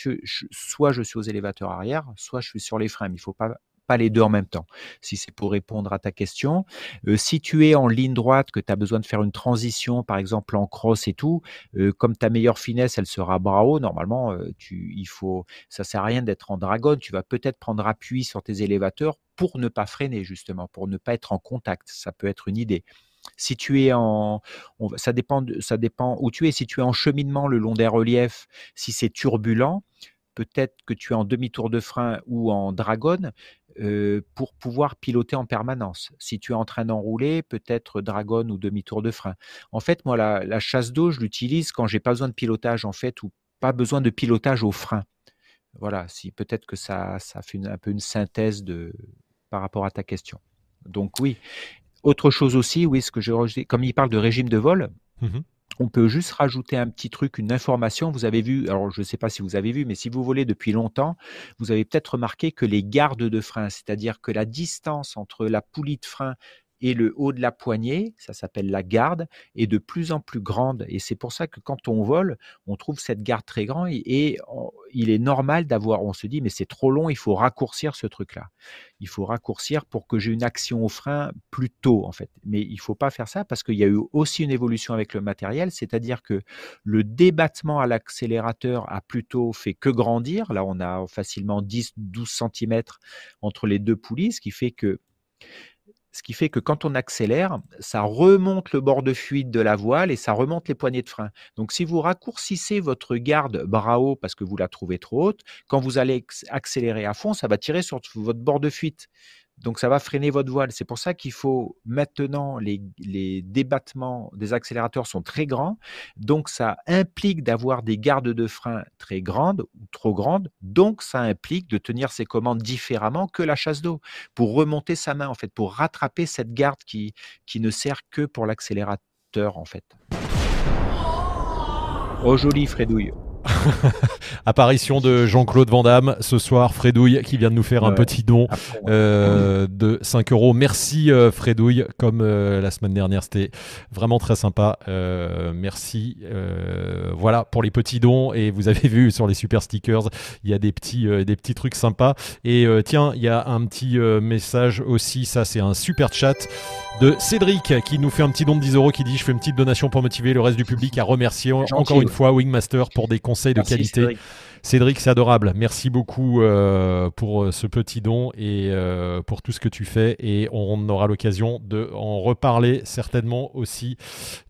je suis aux élévateurs arrière, soit je suis sur les freins, mais il faut pas pas les 2 en même temps, si c'est pour répondre à ta question. Heu, si tu es en ligne droite, que tu as besoin de faire une transition, par exemple en cross et tout, heu, comme ta meilleure finesse, elle sera bras haut, normalement, heu, tu il faut ça sert à rien d'être en dragonne. Tu vas peut-être prendre appui sur tes élévateurs pour ne pas freiner justement, pour ne pas être en contact. Ça peut être une idée. Si tu es en, ça dépend, ça dépend où tu es. Si tu es en cheminement le long des reliefs, si c'est turbulent, peut-être que tu es en demi-tour de frein ou en dragonne euh, pour pouvoir piloter en permanence. Si tu es en train d'enrouler, peut-être dragonne ou demi-tour de frein. En fait, moi, la, chasse d'eau, je l'utilise quand j'ai pas besoin de pilotage en fait ou pas besoin de pilotage au frein. Voilà, si peut-être que ça, ça fait un peu une synthèse de par rapport à ta question. Donc oui, autre chose aussi, oui, ce que j'ai comme il parle de régime de vol, mmh on peut juste rajouter un petit truc, une information. Vous avez vu, alors je ne sais pas si vous avez vu, mais si vous volez depuis longtemps, vous avez peut-être remarqué que les gardes de frein, c'est-à-dire que la distance entre la poulie de frein et le haut de la poignée, ça s'appelle la garde, est de plus en plus grande. Et c'est pour ça que quand on vole, on trouve cette garde très grande et, il est normal d'avoir, on se dit, mais c'est trop long, il faut raccourcir ce truc-là. Il faut raccourcir pour que j'ai une action au frein plus tôt, en fait. Mais il ne faut pas faire ça parce qu'il y a eu aussi une évolution avec le matériel, c'est-à-dire que le débattement à l'accélérateur a plutôt fait que grandir. Là, on a facilement 10-12 cm entre les deux poulies, ce qui fait que ce qui fait que quand on accélère, ça remonte le bord de fuite de la voile et ça remonte les poignées de frein. Donc si vous raccourcissez votre garde bras haut parce que vous la trouvez trop haute, quand vous allez accélérer à fond, ça va tirer sur votre bord de fuite. Donc ça va freiner votre voile. C'est pour ça qu'il faut maintenant, les, débattements des accélérateurs sont très grands. Donc ça implique d'avoir des gardes de frein très grandes ou trop grandes. Donc ça implique de tenir ses commandes différemment que la chasse d'eau pour remonter sa main en fait, pour rattraper cette garde qui, qui ne sert que pour l'accélérateur en fait. Oh joli Fredouille. Apparition de Jean-Claude Van Damme ce soir, Fredouille qui vient de nous faire un petit don euh, de 5 euros. Merci euh, Fredouille, comme euh, la semaine dernière, c'était vraiment très sympa. merci. voilà pour les petits dons et vous avez vu sur les super stickers, il y a des petits, des petits trucs sympas. Et tiens, il y a un petit message aussi, ça c'est un super chat de Cédric qui nous fait un petit don de 10 euros qui dit je fais une petite donation pour motiver le reste du public à remercier encore une fois Wingmaster pour des conseils de qualité. Cédric, c'est adorable. Merci beaucoup euh, pour euh, ce petit don et euh, pour tout ce que tu fais. Et on aura l'occasion de en reparler certainement aussi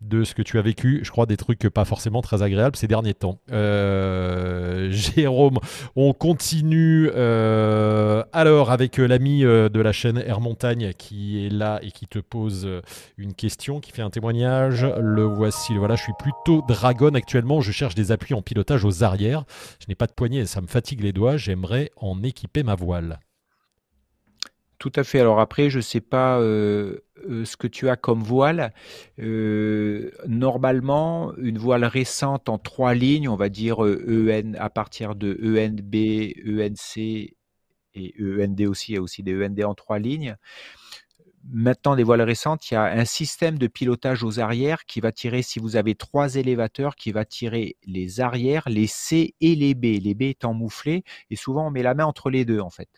de ce que tu as vécu. Je crois des trucs pas forcément très agréables ces derniers temps. Jérôme, on continue alors avec l'ami de la chaîne Air Montagne qui est là et qui te pose une question, qui fait un témoignage. Le voici. Voilà, je suis plutôt dragon actuellement. Je cherche des appuis en pilotage aux arrières. Je n'ai pas de poignet ça me fatigue les doigts, j'aimerais en équiper ma voile. Tout à fait. Alors après, je ne sais pas euh, euh, ce que tu as comme voile. Euh, normalement, une voile récente en trois lignes, on va dire EN à partir de ENB, ENC et END aussi, il y a aussi des END en trois lignes maintenant des voiles récentes, il y a un système de pilotage aux arrières qui va tirer, si vous avez trois élévateurs, qui va tirer les arrières, les C et les B. Les B étant mouflés, et souvent on met la main entre les deux en fait.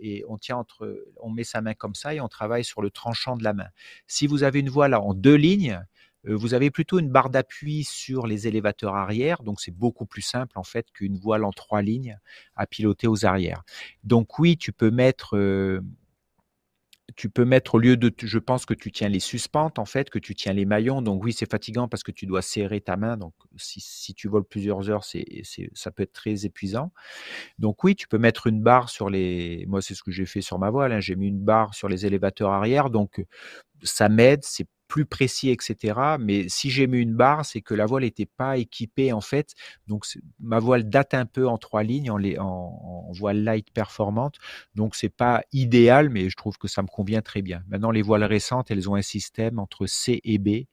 et on tient entre, on met sa main comme ça et on travaille sur le tranchant de la main. Si vous avez une voile en deux lignes, euh, vous avez plutôt une barre d'appui sur les élévateurs arrière, donc c'est beaucoup plus simple en fait qu'une voile en trois lignes à piloter aux arrières. Donc oui, tu peux mettre euh, tu peux mettre au lieu de, je pense que tu tiens les suspentes en fait, que tu tiens les maillons. Donc oui, c'est fatigant parce que tu dois serrer ta main. Donc si, tu voles plusieurs heures, c'est, ça peut être très épuisant. Donc oui, tu peux mettre une barre sur les. Moi, c'est ce que j'ai fait sur ma voile. Hein. J'ai mis une barre sur les élévateurs arrière. Donc ça m'aide. C'est plus précis, etc. Mais si j'ai mis une barre, c'est que la voile n'était pas équipée en fait. Donc ma voile date un peu en trois lignes, en, en, voile light performante. Donc c'est pas idéal, mais je trouve que ça me convient très bien. Maintenant, les voiles récentes, elles ont un système entre C et B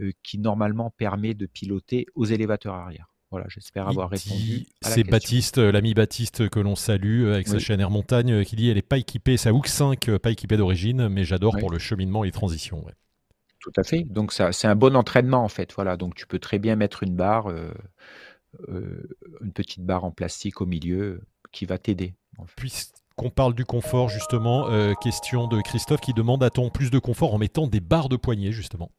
euh, qui normalement permet de piloter aux élévateurs arrière. Voilà, j'espère avoir répondu. C'est Baptiste, euh, l'ami Baptiste que l'on salue euh, avec sa chaîne Air Montagne, qui dit elle n'est pas équipée, sa Hook 5, pas équipée d'origine, mais j'adore pour le cheminement et les transitions. Tout à fait. Donc ça, c'est un bon entraînement en fait. Voilà. Donc tu peux très bien mettre une barre, euh, euh, une petite barre en plastique au milieu qui va t'aider. Puisqu'on parle du confort justement, euh, question de Christophe qui demande a-t-on plus de confort en mettant des barres de poignet justement?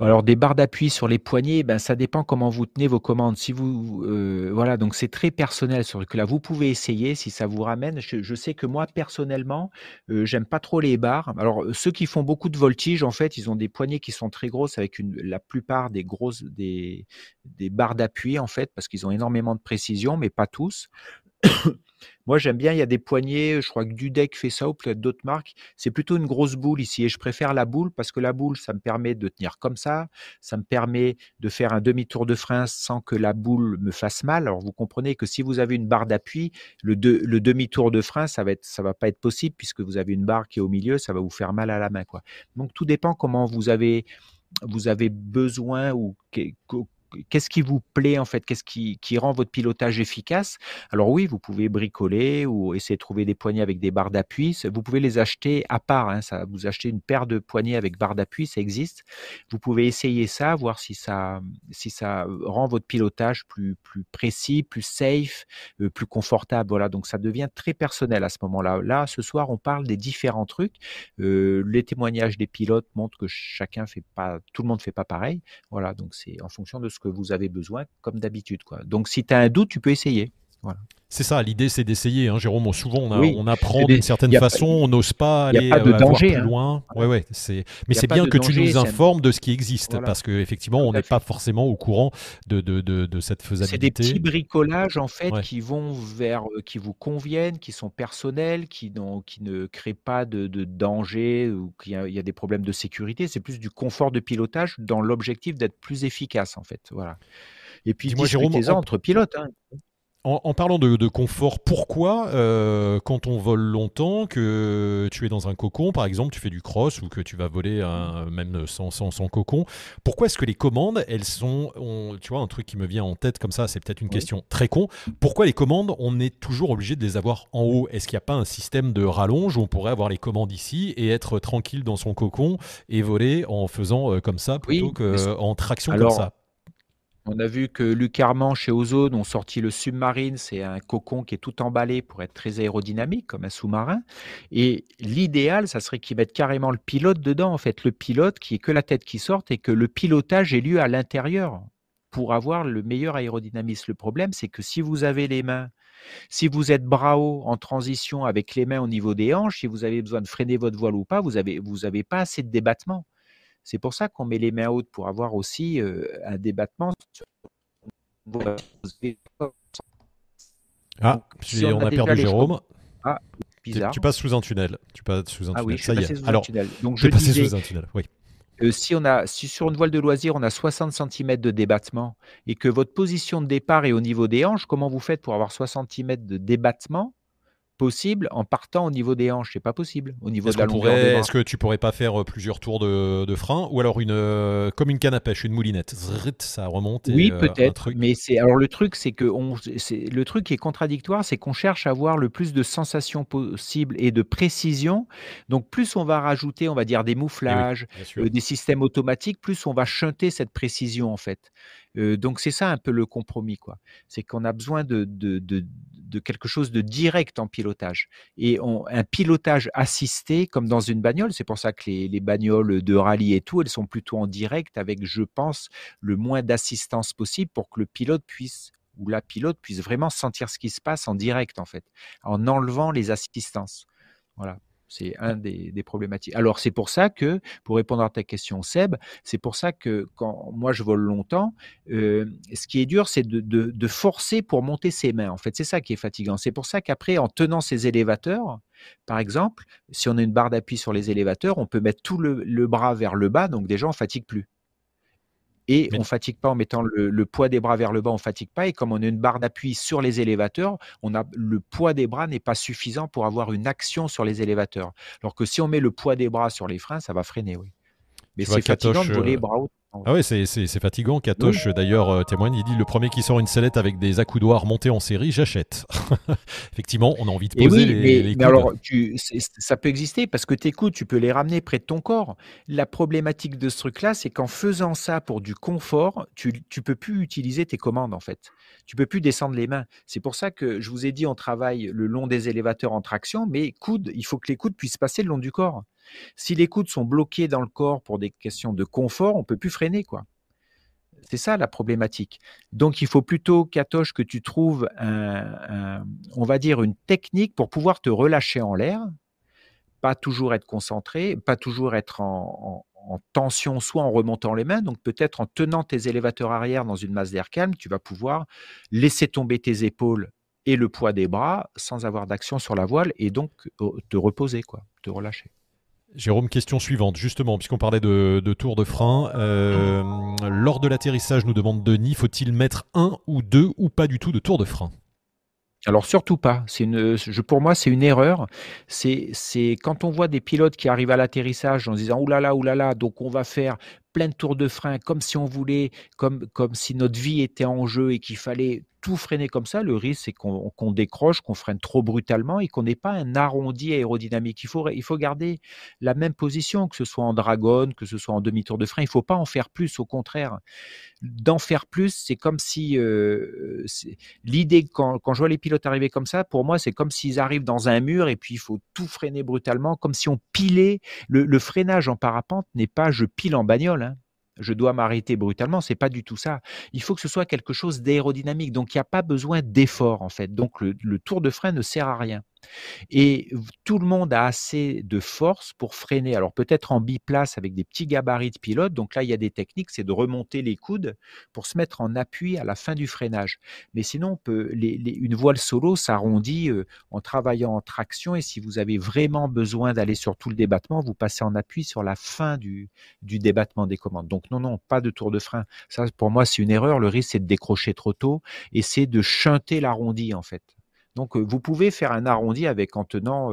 Alors des barres d'appui sur les poignets, ben ça dépend comment vous tenez vos commandes. Si vous euh, voilà, donc c'est très personnel sur que là vous pouvez essayer si ça vous ramène. Je, sais que moi personnellement, euh, j'aime pas trop les barres. Alors ceux qui font beaucoup de voltige, en fait, ils ont des poignées qui sont très grosses avec la plupart des grosses des, des barres d'appui en fait parce qu'ils ont énormément de précision, mais pas tous. Moi, j'aime bien, il y a des poignées, je crois que Dudek fait ça ou peut-être d'autres marques. C'est plutôt une grosse boule ici et je préfère la boule parce que la boule, ça me permet de tenir comme ça. Ça me permet de faire un demi-tour de frein sans que la boule me fasse mal. Alors, vous comprenez que si vous avez une barre d'appui, le, demi-tour de frein, ça va être, ça va pas être possible puisque vous avez une barre qui est au milieu, ça va vous faire mal à la main, quoi. Donc, tout dépend comment vous avez, vous avez besoin ou qu'est-ce qui vous plaît en fait? Qu'est-ce qui, rend votre pilotage efficace? Alors oui, vous pouvez bricoler ou essayer de trouver des poignées avec des barres d'appui. Vous pouvez les acheter à part. Hein, ça, vous achetez une paire de poignées avec barres d'appui, ça existe. Vous pouvez essayer ça, voir si ça, si ça rend votre pilotage plus, plus précis, plus safe, euh, plus confortable. Voilà, donc ça devient très personnel à ce moment-là. Là, ce soir, on parle des différents trucs. Euh, les témoignages des pilotes montrent que chacun fait pas, tout le monde fait pas pareil. Voilà, donc c'est en fonction de ce que vous avez besoin, comme d'habitude. Quoi. Donc, si tu as un doute, tu peux essayer. Voilà. C'est ça, l'idée c'est d'essayer, hein, Jérôme. Souvent on, apprend d'une certaine façon, on n'ose pas aller de euh, plus hein. loin. Ouais. Mais c'est bien que tu nous informes de ce qui existe, parce qu'effectivement on n'est pas forcément au courant de, de, de, cette faisabilité. C'est des petits bricolages en fait qui vont vers, euh, qui vous conviennent, qui sont personnels, qui, qui ne créent pas de, danger ou qu'il y, a des problèmes de sécurité. C'est plus du confort de pilotage dans l'objectif d'être plus efficace en fait. Voilà. Et puis discutez-en entre pilotes. Hein. En, parlant de, confort, pourquoi, euh, quand on vole longtemps, que tu es dans un cocon, par exemple, tu fais du cross ou que tu vas voler même sans, sans, cocon, pourquoi est-ce que les commandes, elles sont, tu vois, un truc qui me vient en tête comme ça, c'est peut-être une question très con, pourquoi les commandes, on est toujours obligé de les avoir en haut? Est-ce qu'il n'y a pas un système de rallonge où on pourrait avoir les commandes ici et être tranquille dans son cocon et voler en faisant euh, comme ça plutôt qu'en traction comme ça? On a vu que Luc Armand chez Ozone ont sorti le Submarine, c'est un cocon qui est tout emballé pour être très aérodynamique comme un sous-marin. Et l'idéal, ça serait qu'ils mettent carrément le pilote dedans, en fait, le pilote qui est que la tête qui sorte et que le pilotage ait lieu à l'intérieur pour avoir le meilleur aérodynamisme. Le problème, c'est que si vous avez les mains, si vous êtes bras en transition avec les mains au niveau des hanches, si vous avez besoin de freiner votre voile ou pas, vous n'avez vous avez pas assez de débattement. C'est pour ça qu'on met les mains hautes pour avoir aussi un débattement. Ah, on, a, perdu Jérôme. Ah, bizarre. Tu, passes sous un tunnel. Tu passes sous un ah tunnel. Oui, ça y est. Alors, tunnel. Donc je disais, sous un tunnel. Oui. si, on a, si sur une voile de loisir, on a 60 cm de débattement et que votre position de départ est au niveau des hanches, comment vous faites pour avoir 60 cm de débattement possible en partant au niveau des hanches. C'est pas possible au niveau de la longueur Est-ce que tu pourrais pas faire euh, plusieurs tours de, frein ou alors une euh, comme une canne à pêche, une moulinette, ça remonte. oui, euh, peut-être. Mais c'est alors le truc, c'est que on, le truc qui est contradictoire, c'est qu'on cherche à avoir le plus de sensations possibles et de précision. Donc plus on va rajouter, on va dire des eh mouflages, des systèmes automatiques, plus on va chanter cette précision en fait. donc c'est ça un peu le compromis, quoi. C'est qu'on a besoin de, de, de, de quelque chose de direct en pilotage. Et un pilotage assisté, comme dans une bagnole, c'est pour ça que les, bagnoles de rallye et tout, elles sont plutôt en direct avec, je pense, le moins d'assistance possible pour que le pilote puisse ou la pilote puisse vraiment sentir ce qui se passe en direct, en fait, en enlevant les assistances. Voilà. C'est un des, problématiques. Alors, c'est pour ça que, pour répondre à ta question, Seb, c'est pour ça que quand moi je vole longtemps, euh, ce qui est dur, c'est de, forcer pour monter ses mains. En fait, c'est ça qui est fatigant. C'est pour ça qu'après, en tenant ces élévateurs, par exemple, si on a une barre d'appui sur les élévateurs, on peut mettre tout le, le, bras vers le bas, donc déjà on fatigue plus. Et on ne fatigue pas en mettant le, poids des bras vers le bas, on ne fatigue pas. Et comme on a une barre d'appui sur les élévateurs, on a, le poids des bras n'est pas suffisant pour avoir une action sur les élévateurs. Alors que si on met le poids des bras sur les freins, ça va freiner, oui. Mais c'est fatigant de voler euh, bras hauts. Ah oui, c'est fatigant. Katoche, d'ailleurs, euh, témoigne. Il dit le premier qui sort une sellette avec des accoudoirs montés en série, j'achète. Effectivement, on a envie de poser les, mais, alors, tu, ça peut exister parce que tes coudes, tu peux les ramener près de ton corps. La problématique de ce truc-là, c'est qu'en faisant ça pour du confort, tu ne peux plus utiliser tes commandes, en fait. Tu peux plus descendre les mains. C'est pour ça que je vous ai dit, on travaille le long des élévateurs en traction, mais coudes, il faut que les coudes puissent passer le long du corps. Si les coudes sont bloqués dans le corps pour des questions de confort, on peut plus freiner, quoi. C'est ça la problématique. Donc il faut plutôt, Katoche, que tu trouves, on va dire, une technique pour pouvoir te relâcher en l'air, pas toujours être concentré, pas toujours être en, tension, soit en remontant les mains, donc peut-être en tenant tes élévateurs arrière dans une masse d'air calme, tu vas pouvoir laisser tomber tes épaules et le poids des bras sans avoir d'action sur la voile et donc euh, te reposer, quoi, te relâcher. Jérôme, question suivante, justement, puisqu'on parlait de, tour de frein. Euh, lors de l'atterrissage, nous demande Denis, faut-il mettre un ou deux ou pas du tout de tour de frein? Alors surtout pas. Pour moi, c'est une erreur. C'est, c'est quand on voit des pilotes qui arrivent à l'atterrissage en se disant oulala, oulala, donc on va faire plein de tours de frein comme si on voulait, comme, comme si notre vie était en jeu et qu'il fallait tout freiner comme ça, le risque, c'est qu'on décroche, qu'on freine trop brutalement et qu'on n'ait pas un arrondi aérodynamique. Il faut, il faut garder la même position, que ce soit en dragon, que ce soit en demi-tour de frein. Il ne faut pas en faire plus, au contraire. D'en faire plus, c'est comme si euh, l'idée, quand, quand, je vois les pilotes arriver comme ça, pour moi, c'est comme s'ils arrivent dans un mur et puis il faut tout freiner brutalement, comme si on pilait. Le freinage en parapente n'est pas je pile en bagnole. Je dois m'arrêter brutalement, c'est pas du tout ça. Il faut que ce soit quelque chose d'aérodynamique, donc il n'y a pas besoin d'effort en fait. Donc le, tour de frein ne sert à rien. Et tout le monde a assez de force pour freiner. Alors peut-être en biplace avec des petits gabarits de pilote. Donc là, il y a des techniques, c'est de remonter les coudes pour se mettre en appui à la fin du freinage. Mais sinon, peut, une voile solo s'arrondit euh, en travaillant en traction. Et si vous avez vraiment besoin d'aller sur tout le débattement, vous passez en appui sur la fin du, débattement des commandes. Donc non, non, pas de tour de frein. Ça, pour moi, c'est une erreur. Le risque, c'est de décrocher trop tôt et c'est de chanter l'arrondi en fait. Donc, vous pouvez faire un arrondi avec en tenant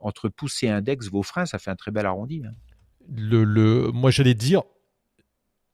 entre pouce et index vos freins, ça fait un très bel arrondi. Hein. Le, le, moi, j'allais dire,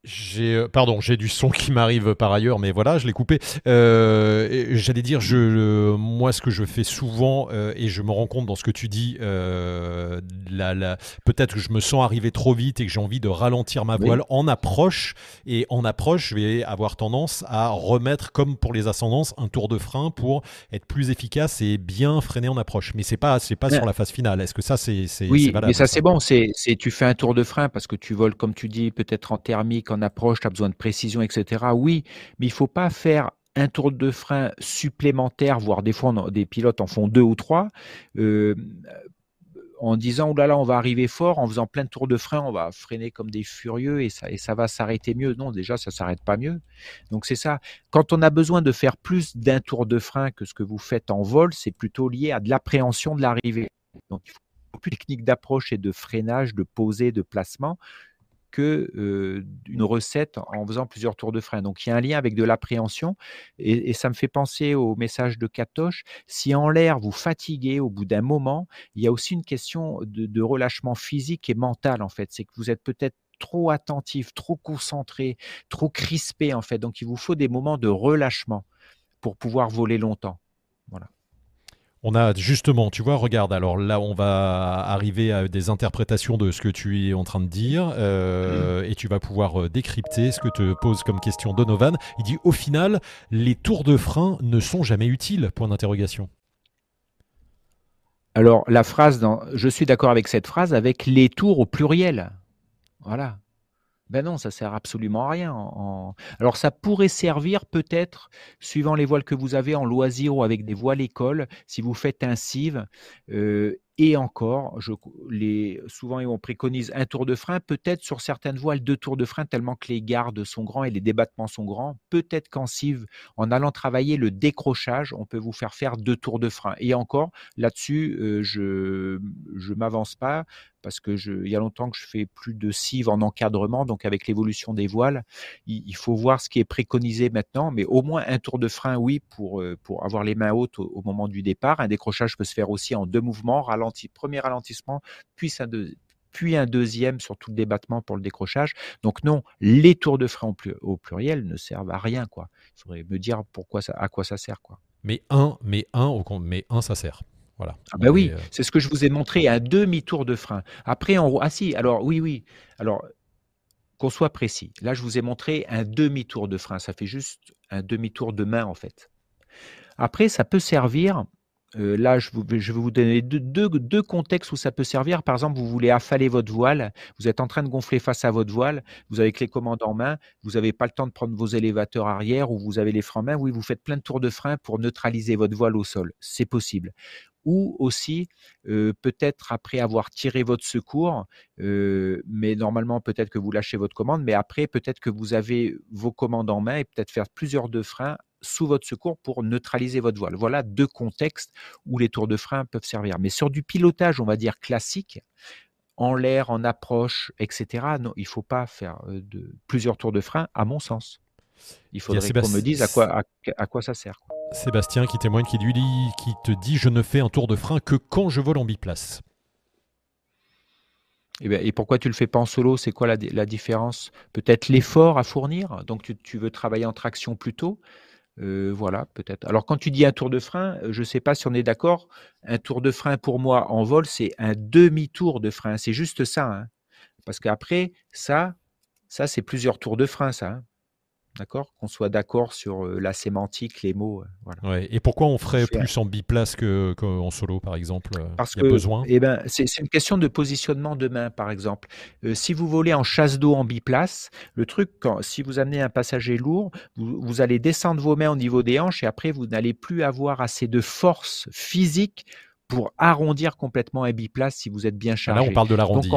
j'ai euh, pardon, j'ai du son qui m'arrive par ailleurs, mais voilà, je l'ai coupé. Euh, J'allais dire, je, moi, ce que je fais souvent, euh, et je me rends compte dans ce que tu dis, euh, la, la, peut-être que je me sens arriver trop vite et que j'ai envie de ralentir ma voile en approche. Et en approche, je vais avoir tendance à remettre, comme pour les ascendances, un tour de frein pour être plus efficace et bien freiner en approche. Mais c'est pas, c'est pas sur la phase finale. Est-ce que ça, c'est, oui, mais ça, c'est bon. C'est, tu fais un tour de frein parce que tu voles, comme tu dis, peut-être en thermique en approche, tu as besoin de précision, etc. Oui, mais il faut pas faire un tour de frein supplémentaire, voire des fois des pilotes en font deux ou trois, euh, en disant oh là là, on va arriver fort, en faisant plein de tours de frein, on va freiner comme des furieux et ça, va s'arrêter mieux. Non, déjà, ça s'arrête pas mieux. Donc c'est ça. Quand on a besoin de faire plus d'un tour de frein que ce que vous faites en vol, c'est plutôt lié à de l'appréhension de l'arrivée. Donc il faut plus de technique d'approche et de freinage, de posée, de placement que une recette en faisant plusieurs tours de frein. Donc il y a un lien avec de l'appréhension et, ça me fait penser au message de Katoche. Si en l'air vous fatiguez au bout d'un moment, il y a aussi une question de, relâchement physique et mental en fait. C'est que vous êtes peut-être trop attentif, trop concentré, trop crispé en fait. Donc il vous faut des moments de relâchement pour pouvoir voler longtemps. Voilà. On a justement, tu vois, regarde, alors là, on va arriver à des interprétations de ce que tu es en train de dire, euh, et tu vas pouvoir euh, décrypter ce que te pose comme question Donovan. Il dit, au final, les tours de frein ne sont jamais utiles, point d'interrogation. Alors, la phrase, dans, je suis d'accord avec cette phrase, avec les tours au pluriel. Voilà. Ben non, ça sert absolument à rien. Alors ça pourrait servir peut-être, suivant les voiles que vous avez en loisir ou avec des voiles école, si vous faites un cive, euh, et encore, souvent on préconise un tour de frein, peut-être sur certaines voiles deux tours de frein tellement que les gardes sont grands et les débattements sont grands. Peut-être qu'en cive, en allant travailler le décrochage, on peut vous faire faire deux tours de frein. Et encore, là-dessus, euh, je ne m'avance pas parce que je, il y a longtemps que je fais plus de cive en encadrement, donc avec l'évolution des voiles, il, faut voir ce qui est préconisé maintenant, mais au moins un tour de frein, oui, pour, euh, avoir les mains hautes au, moment du départ. Un décrochage peut se faire aussi en deux mouvements, premier ralentissement, puis un, puis un deuxième sur tout le débattement pour le décrochage. Donc non, les tours de frein au, pluriel ne servent à rien. Quoi. Il faudrait me dire pourquoi ça, à quoi ça sert. Quoi. Mais un, mais un, au mais un, ça sert. Voilà. Ah bah oui, euh, c'est ce que je vous ai montré, un demi-tour de frein. Après, en ah si, alors oui, oui. Alors, qu'on soit précis. Là, je vous ai montré un demi-tour de frein. Ça fait juste un demi-tour de main, en fait. Après, ça peut servir euh, là, je, vais vous donner deux, contextes où ça peut servir. Par exemple, vous voulez affaler votre voile, vous êtes en train de gonfler face à votre voile, vous avez les commandes en main, vous n'avez pas le temps de prendre vos élévateurs arrière ou vous avez les freins en main. Oui, vous faites plein de tours de frein pour neutraliser votre voile au sol. C'est possible. Ou aussi, euh, peut-être après avoir tiré votre secours, euh, mais normalement, peut-être que vous lâchez votre commande, mais après, peut-être que vous avez vos commandes en main et peut-être faire plusieurs de freins sous votre secours pour neutraliser votre voile. Voilà deux contextes où les tours de frein peuvent servir. Mais sur du pilotage, on va dire classique, en l'air, en approche, etc., non, il ne faut pas faire de, plusieurs tours de frein, à mon sens. Il faudrait qu'on me dise à quoi, à, quoi ça sert. Sébastien qui témoigne, qui, lui dit, qui te dit Je ne fais un tour de frein que quand je vole en biplace. Et, eh ben, et, pourquoi tu le fais pas en solo? C'est quoi la, différence? Peut-être l'effort à fournir? Donc tu, tu, veux travailler en traction plus tôt? Euh, voilà, peut-être. Alors, quand tu dis un tour de frein, euh, je ne sais pas si on est d'accord. Un tour de frein, pour moi, en vol, c'est un demi-tour de frein. C'est juste ça. Hein. Parce qu'après, ça, ça c'est plusieurs tours de frein, ça. Hein. D'accord? Qu'on soit d'accord sur la sémantique, les mots. voilà. Et pourquoi on ferait plus en biplace qu'en solo, par exemple Parce que besoin? eh ben, c'est une question de positionnement de main, par exemple. si vous volez en chasse d'eau en biplace, le truc, quand, si vous amenez un passager lourd, vous, allez descendre vos mains au niveau des hanches et après, vous n'allez plus avoir assez de force physique pour arrondir complètement un biplace si vous êtes bien chargé. Là, on parle de l'arrondi.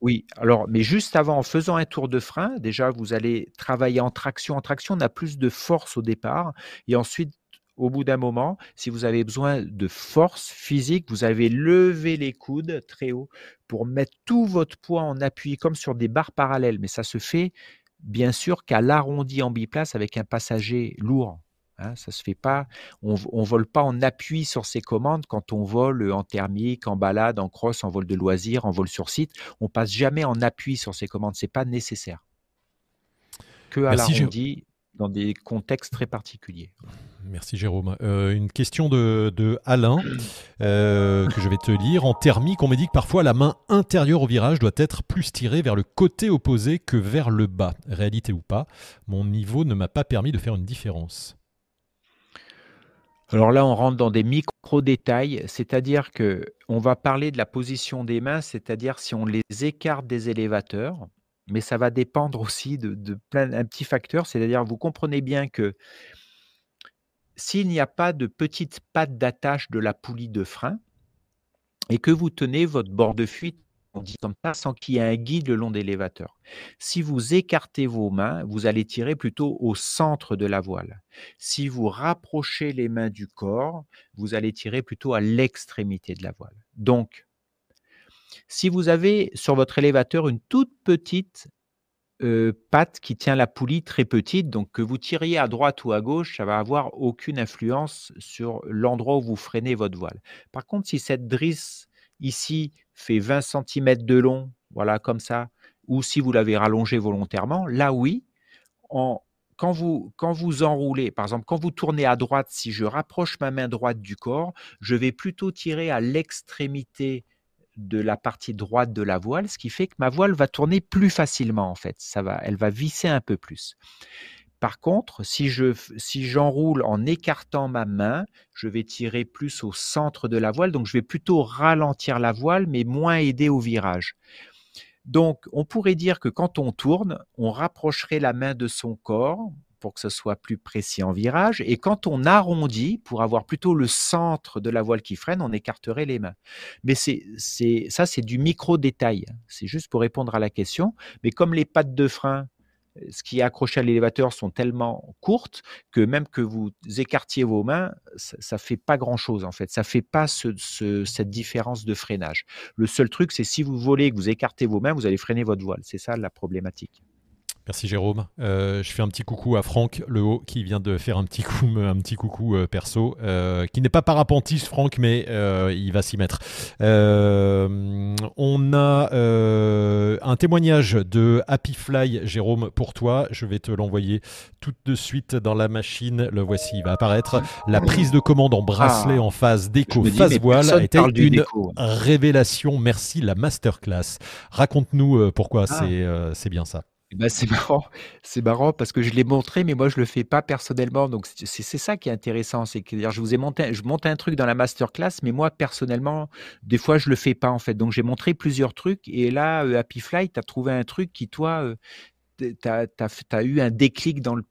Oui, alors, mais juste avant, en faisant un tour de frein, déjà, vous allez travailler en traction. En traction, on a plus de force au départ. Et ensuite, au bout d'un moment, si vous avez besoin de force physique, vous avez levé les coudes très haut pour mettre tout votre poids en appui, comme sur des barres parallèles. Mais ça se fait, bien sûr, qu'à l'arrondi en biplace avec un passager lourd. Hein, ça se fait pas. On, ne vole pas en appui sur ces commandes quand on vole en thermique, en balade, en cross, en vol de loisirs, en vol sur site. On passe jamais en appui sur ces commandes. C'est pas nécessaire. Que à l'arrondi, dans des contextes très particuliers. Merci Jérôme. Euh, une question de, Alain euh, que je vais te lire. En thermique, on me dit que parfois la main intérieure au virage doit être plus tirée vers le côté opposé que vers le bas. Réalité ou pas, mon niveau ne m'a pas permis de faire une différence. Alors là, on rentre dans des micro-détails, c'est-à-dire que on va parler de la position des mains, c'est-à-dire si on les écarte des élévateurs, mais ça va dépendre aussi de, plein un petit facteur, c'est-à-dire vous comprenez bien que s'il n'y a pas de petite patte d'attache de la poulie de frein et que vous tenez votre bord de fuite dit comme ça, sans qu'il y ait un guide le long d'élévateur. Si vous écartez vos mains, vous allez tirer plutôt au centre de la voile. Si vous rapprochez les mains du corps, vous allez tirer plutôt à l'extrémité de la voile. Donc, si vous avez sur votre élévateur une toute petite euh, patte qui tient la poulie très petite, donc que vous tiriez à droite ou à gauche, ça va avoir aucune influence sur l'endroit où vous freinez votre voile. Par contre, si cette drisse ici fait 20 cm de long, voilà comme ça, ou si vous l'avez rallongé volontairement, là oui, quand, vous, quand vous enroulez, par exemple, quand vous tournez à droite, si je rapproche ma main droite du corps, je vais plutôt tirer à l'extrémité de la partie droite de la voile, ce qui fait que ma voile va tourner plus facilement en fait. Ça va, elle va visser un peu plus. Par contre, si je si j'enroule en écartant ma main, je vais tirer plus au centre de la voile, donc je vais plutôt ralentir la voile, mais moins aider au virage. Donc, on pourrait dire que quand on tourne, on rapprocherait la main de son corps pour que ce soit plus précis en virage, et quand on arrondit, pour avoir plutôt le centre de la voile qui freine, on écarterait les mains. Mais c'est, ça, c'est du micro-détail. C'est juste pour répondre à la question. Mais comme les pattes de frein ce qui est accroché à l'élévateur sont tellement courtes que même que vous écartiez vos mains, ça, ne fait pas grand chose en fait. Ça fait pas cette différence de freinage. Le seul truc, c'est si vous volez et que vous écartez vos mains, vous allez freiner votre voile. C'est ça la problématique. Merci Jérôme. Euh, je fais un petit coucou à Franck Le Haut qui vient de faire un petit, coup, un petit coucou euh, perso, euh, qui n'est pas parapentiste Franck, mais il va s'y mettre. on a un témoignage de Happy Fly, Jérôme, pour toi. Je vais te l'envoyer tout de suite dans la machine. Le voici, il va apparaître. La prise de commande en bracelet ah. en phase déco, phase voile a été une révélation. Merci la masterclass. Raconte-nous pourquoi ah. c'est bien ça. Eh ben, c'est marrant, c'est marrant parce que je l'ai montré, mais moi je le fais pas personnellement. Donc c'est ça qui est intéressant, c'est que je vous ai monté, je monte un truc dans la masterclass, mais moi personnellement, des fois je le fais pas en fait. Donc j'ai montré plusieurs trucs et là, euh, Happy Flight, as trouvé un truc qui toi, euh, tu as, eu un déclic dans le,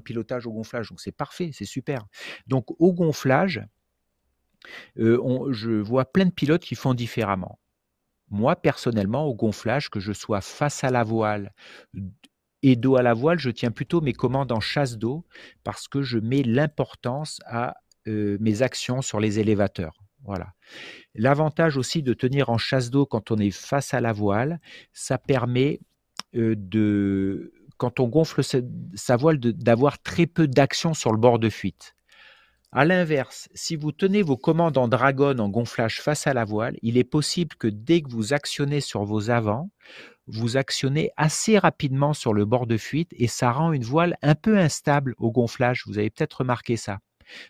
pilotage au gonflage. Donc c'est parfait, c'est super. Donc au gonflage, euh, je vois plein de pilotes qui font différemment. Moi, personnellement, au gonflage, que je sois face à la voile et dos à la voile, je tiens plutôt mes commandes en chasse d'eau parce que je mets l'importance à euh, mes actions sur les élévateurs. Voilà. L'avantage aussi de tenir en chasse d'eau quand on est face à la voile, ça permet euh, de, quand on gonfle sa voile, d'avoir très peu d'action sur le bord de fuite. À l'inverse, si vous tenez vos commandes en dragon en gonflage face à la voile, il est possible que dès que vous actionnez sur vos avants, vous actionnez assez rapidement sur le bord de fuite et ça rend une voile un peu instable au gonflage. Vous avez peut-être remarqué ça.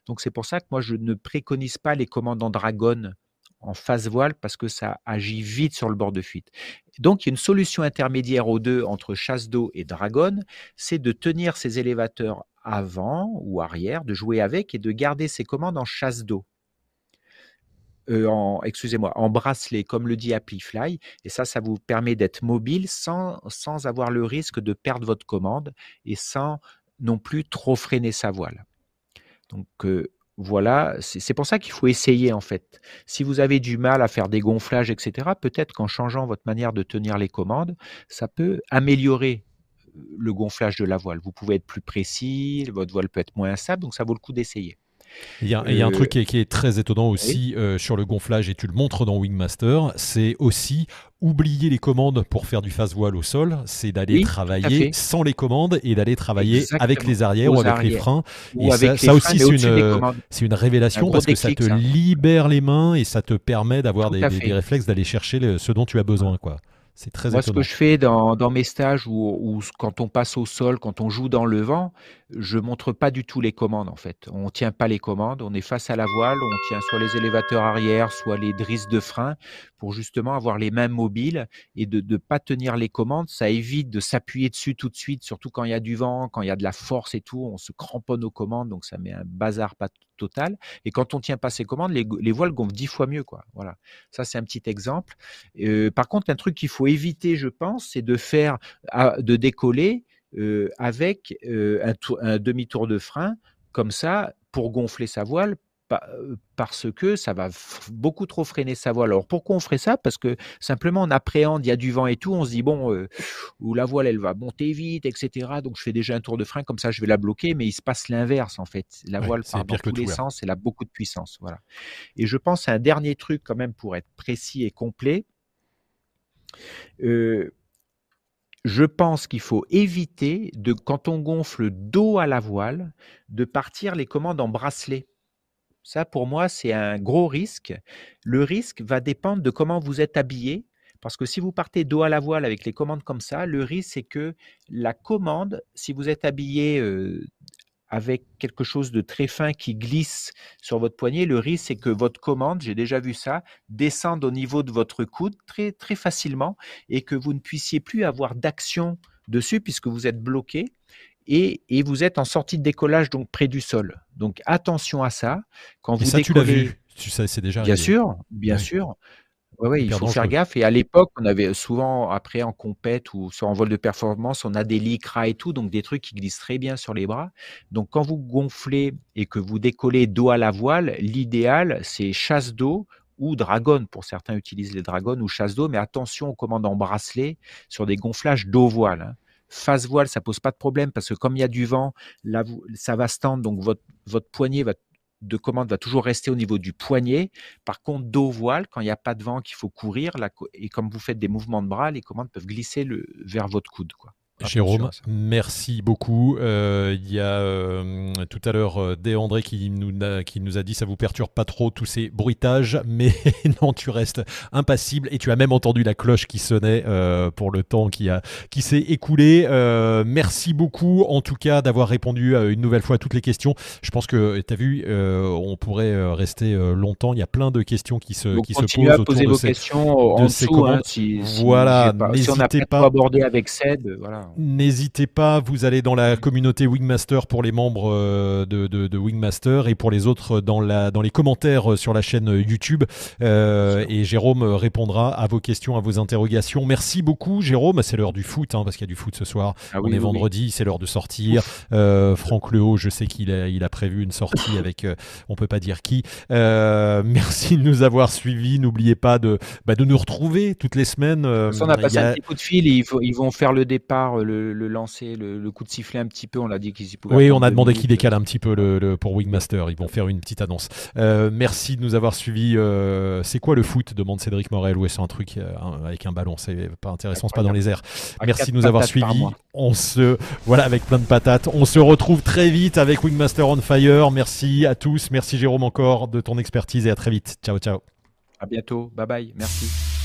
Donc c'est pour ça que moi je ne préconise pas les commandes en dragon en face voile parce que ça agit vite sur le bord de fuite. Donc, il y a une solution intermédiaire aux deux entre chasse d'eau et dragon, c'est de tenir ces élévateurs avant ou arrière, de jouer avec et de garder ses commandes en chasse d'eau. Euh, en, excusez-moi, en bracelet, comme le dit Fly. Et ça, ça vous permet d'être mobile sans, sans avoir le risque de perdre votre commande et sans non plus trop freiner sa voile. Donc, euh, voilà, c'est pour ça qu'il faut essayer en fait. Si vous avez du mal à faire des gonflages, etc., peut-être qu'en changeant votre manière de tenir les commandes, ça peut améliorer euh, le gonflage de la voile. Vous pouvez être plus précis, votre voile peut être moins instable, donc ça vaut le coup d'essayer. Il y, a, un truc qui est, très étonnant aussi euh, sur le gonflage, et tu le montres dans Wingmaster, c'est aussi oublier les commandes pour faire du face voile au sol, c'est d'aller travailler sans les commandes et d'aller travailler avec les arrières ou avec les freins. et ça, aussi, c'est une, révélation parce que ça te libère les mains et ça te permet d'avoir des, réflexes, d'aller chercher ce dont tu as besoin. quoi. C'est très Moi, ce que je fais dans, mes stages ou quand on passe au sol, quand on joue dans le vent, je montre pas du tout les commandes en fait. On tient pas les commandes, on est face à la voile, on tient soit les élévateurs arrière, soit les drisses de frein pour justement avoir les mains mobiles et de ne pas tenir les commandes. Ça évite de s'appuyer dessus tout de suite, surtout quand il y a du vent, quand il y a de la force et tout, on se cramponne aux commandes, donc ça met un bazar pas total. Et quand on tient pas ces commandes, les, voiles gonflent dix fois mieux. Quoi. Voilà. Ça, c'est un petit exemple. Euh, par contre, un truc qu'il faut éviter, je pense, c'est de faire, de décoller euh, avec euh, un, un demi-tour de frein, comme ça, pour gonfler sa voile, parce que ça va beaucoup trop freiner sa voile. Alors pourquoi on ferait ça? Parce que simplement on appréhende, il y a du vent et tout, on se dit bon, ou la voile elle va monter vite, etc. Donc je fais déjà un tour de frein, comme ça je vais la bloquer, mais il se passe l'inverse en fait. La voile part dans tous les sens, elle a beaucoup de puissance. Voilà. Et je pense à un dernier truc quand même pour être précis et complet. je pense qu'il faut éviter de, quand on gonfle dos à la voile, de partir les commandes en bracelet. Ça, pour moi, c'est un gros risque. Le risque va dépendre de comment vous êtes habillé. Parce que si vous partez dos à la voile avec les commandes comme ça, le risque, c'est que la commande, si vous êtes habillé avec quelque chose de très fin qui glisse sur votre poignet, le risque, c'est que votre commande, j'ai déjà vu ça, descende au niveau de votre coude très, très facilement et que vous ne puissiez plus avoir d'action dessus puisque vous êtes bloqué et, vous êtes en sortie de décollage, donc près du sol. Donc attention à ça. Quand vous ça, tu l'as vu tu sais, c'est déjà Bien sûr, bien sûr. Oui, il faut faire gaffe. Et à l'époque, on avait souvent, après en compète ou sur en vol de performance, on a des lycras et tout, donc des trucs qui glissent très bien sur les bras. Donc quand vous gonflez et que vous décollez dos à la voile, l'idéal, c'est chasse d'eau ou dragon. Pour certains utilisent les dragons ou chasse d'eau, mais attention aux commandes en bracelet sur des gonflages d'eau voile. Hein face voile, ça pose pas de problème parce que comme il y a du vent, là, ça va se tendre, donc votre, va, de commande va toujours rester au niveau du poignet. Par contre, dos voile, quand il n'y a pas de vent, qu'il faut courir, et comme vous faites des mouvements de bras, les commandes peuvent glisser le, vers votre coude. Jérôme, merci beaucoup. Euh, il y a euh, tout à l'heure euh, Dé André qui nous, a, qui nous a dit ça vous perturbe pas trop tous ces bruitages, mais non, tu restes impassible et tu as même entendu la cloche qui sonnait pour le temps qui, a, qui s'est écoulé. merci beaucoup en tout cas d'avoir répondu une nouvelle fois à toutes les questions. Je pense que tu as vu, on pourrait rester longtemps. Il y a plein de questions qui se, qui se posent à poser vos questions en dessous, hein, si, voilà, si on n'a pas, pas abordé avec Ced, voilà. Voilà. N'hésitez pas, vous allez dans la communauté Wingmaster pour les membres euh, de, de, de Wingmaster et pour les autres dans, la, dans les commentaires sur la chaîne YouTube. Euh, et Jérôme répondra à vos questions, à vos interrogations. Merci beaucoup, Jérôme. C'est l'heure du foot, hein, parce qu'il y a du foot ce soir. Ah On est oui, vendredi, c'est l'heure de sortir. Euh, Franck Lehaut, je sais qu'il a, il a prévu une sortie avec, euh, on peut pas dire qui. Euh, merci de nous avoir suivis. N'oubliez pas de, bah, de nous retrouver toutes les semaines. Euh, on a passé a- un petit coup de fil et ils vont faire le départ, le, le lancer, le, le coup de sifflet un petit peu. On l'a dit qu'ils y pouvaient. Oui, on a demandé qu'ils décalent un petit peu le, le- pour Wingmaster. Ils vont faire une petite annonce. Euh, merci de nous avoir suivis. Euh, c'est quoi le foot? demande Cédric Morel. Ouais, c'est un truc euh, avec un ballon? C'est pas intéressant, c'est pas dans les airs. Merci de nous avoir suivis. On se voilà avec plein de patates. On se retrouve très vite avec Wingmaster on Fire. Merci à tous. Merci Jérôme encore de ton expertise et à très vite. Ciao ciao. À bientôt. Bye bye. Merci.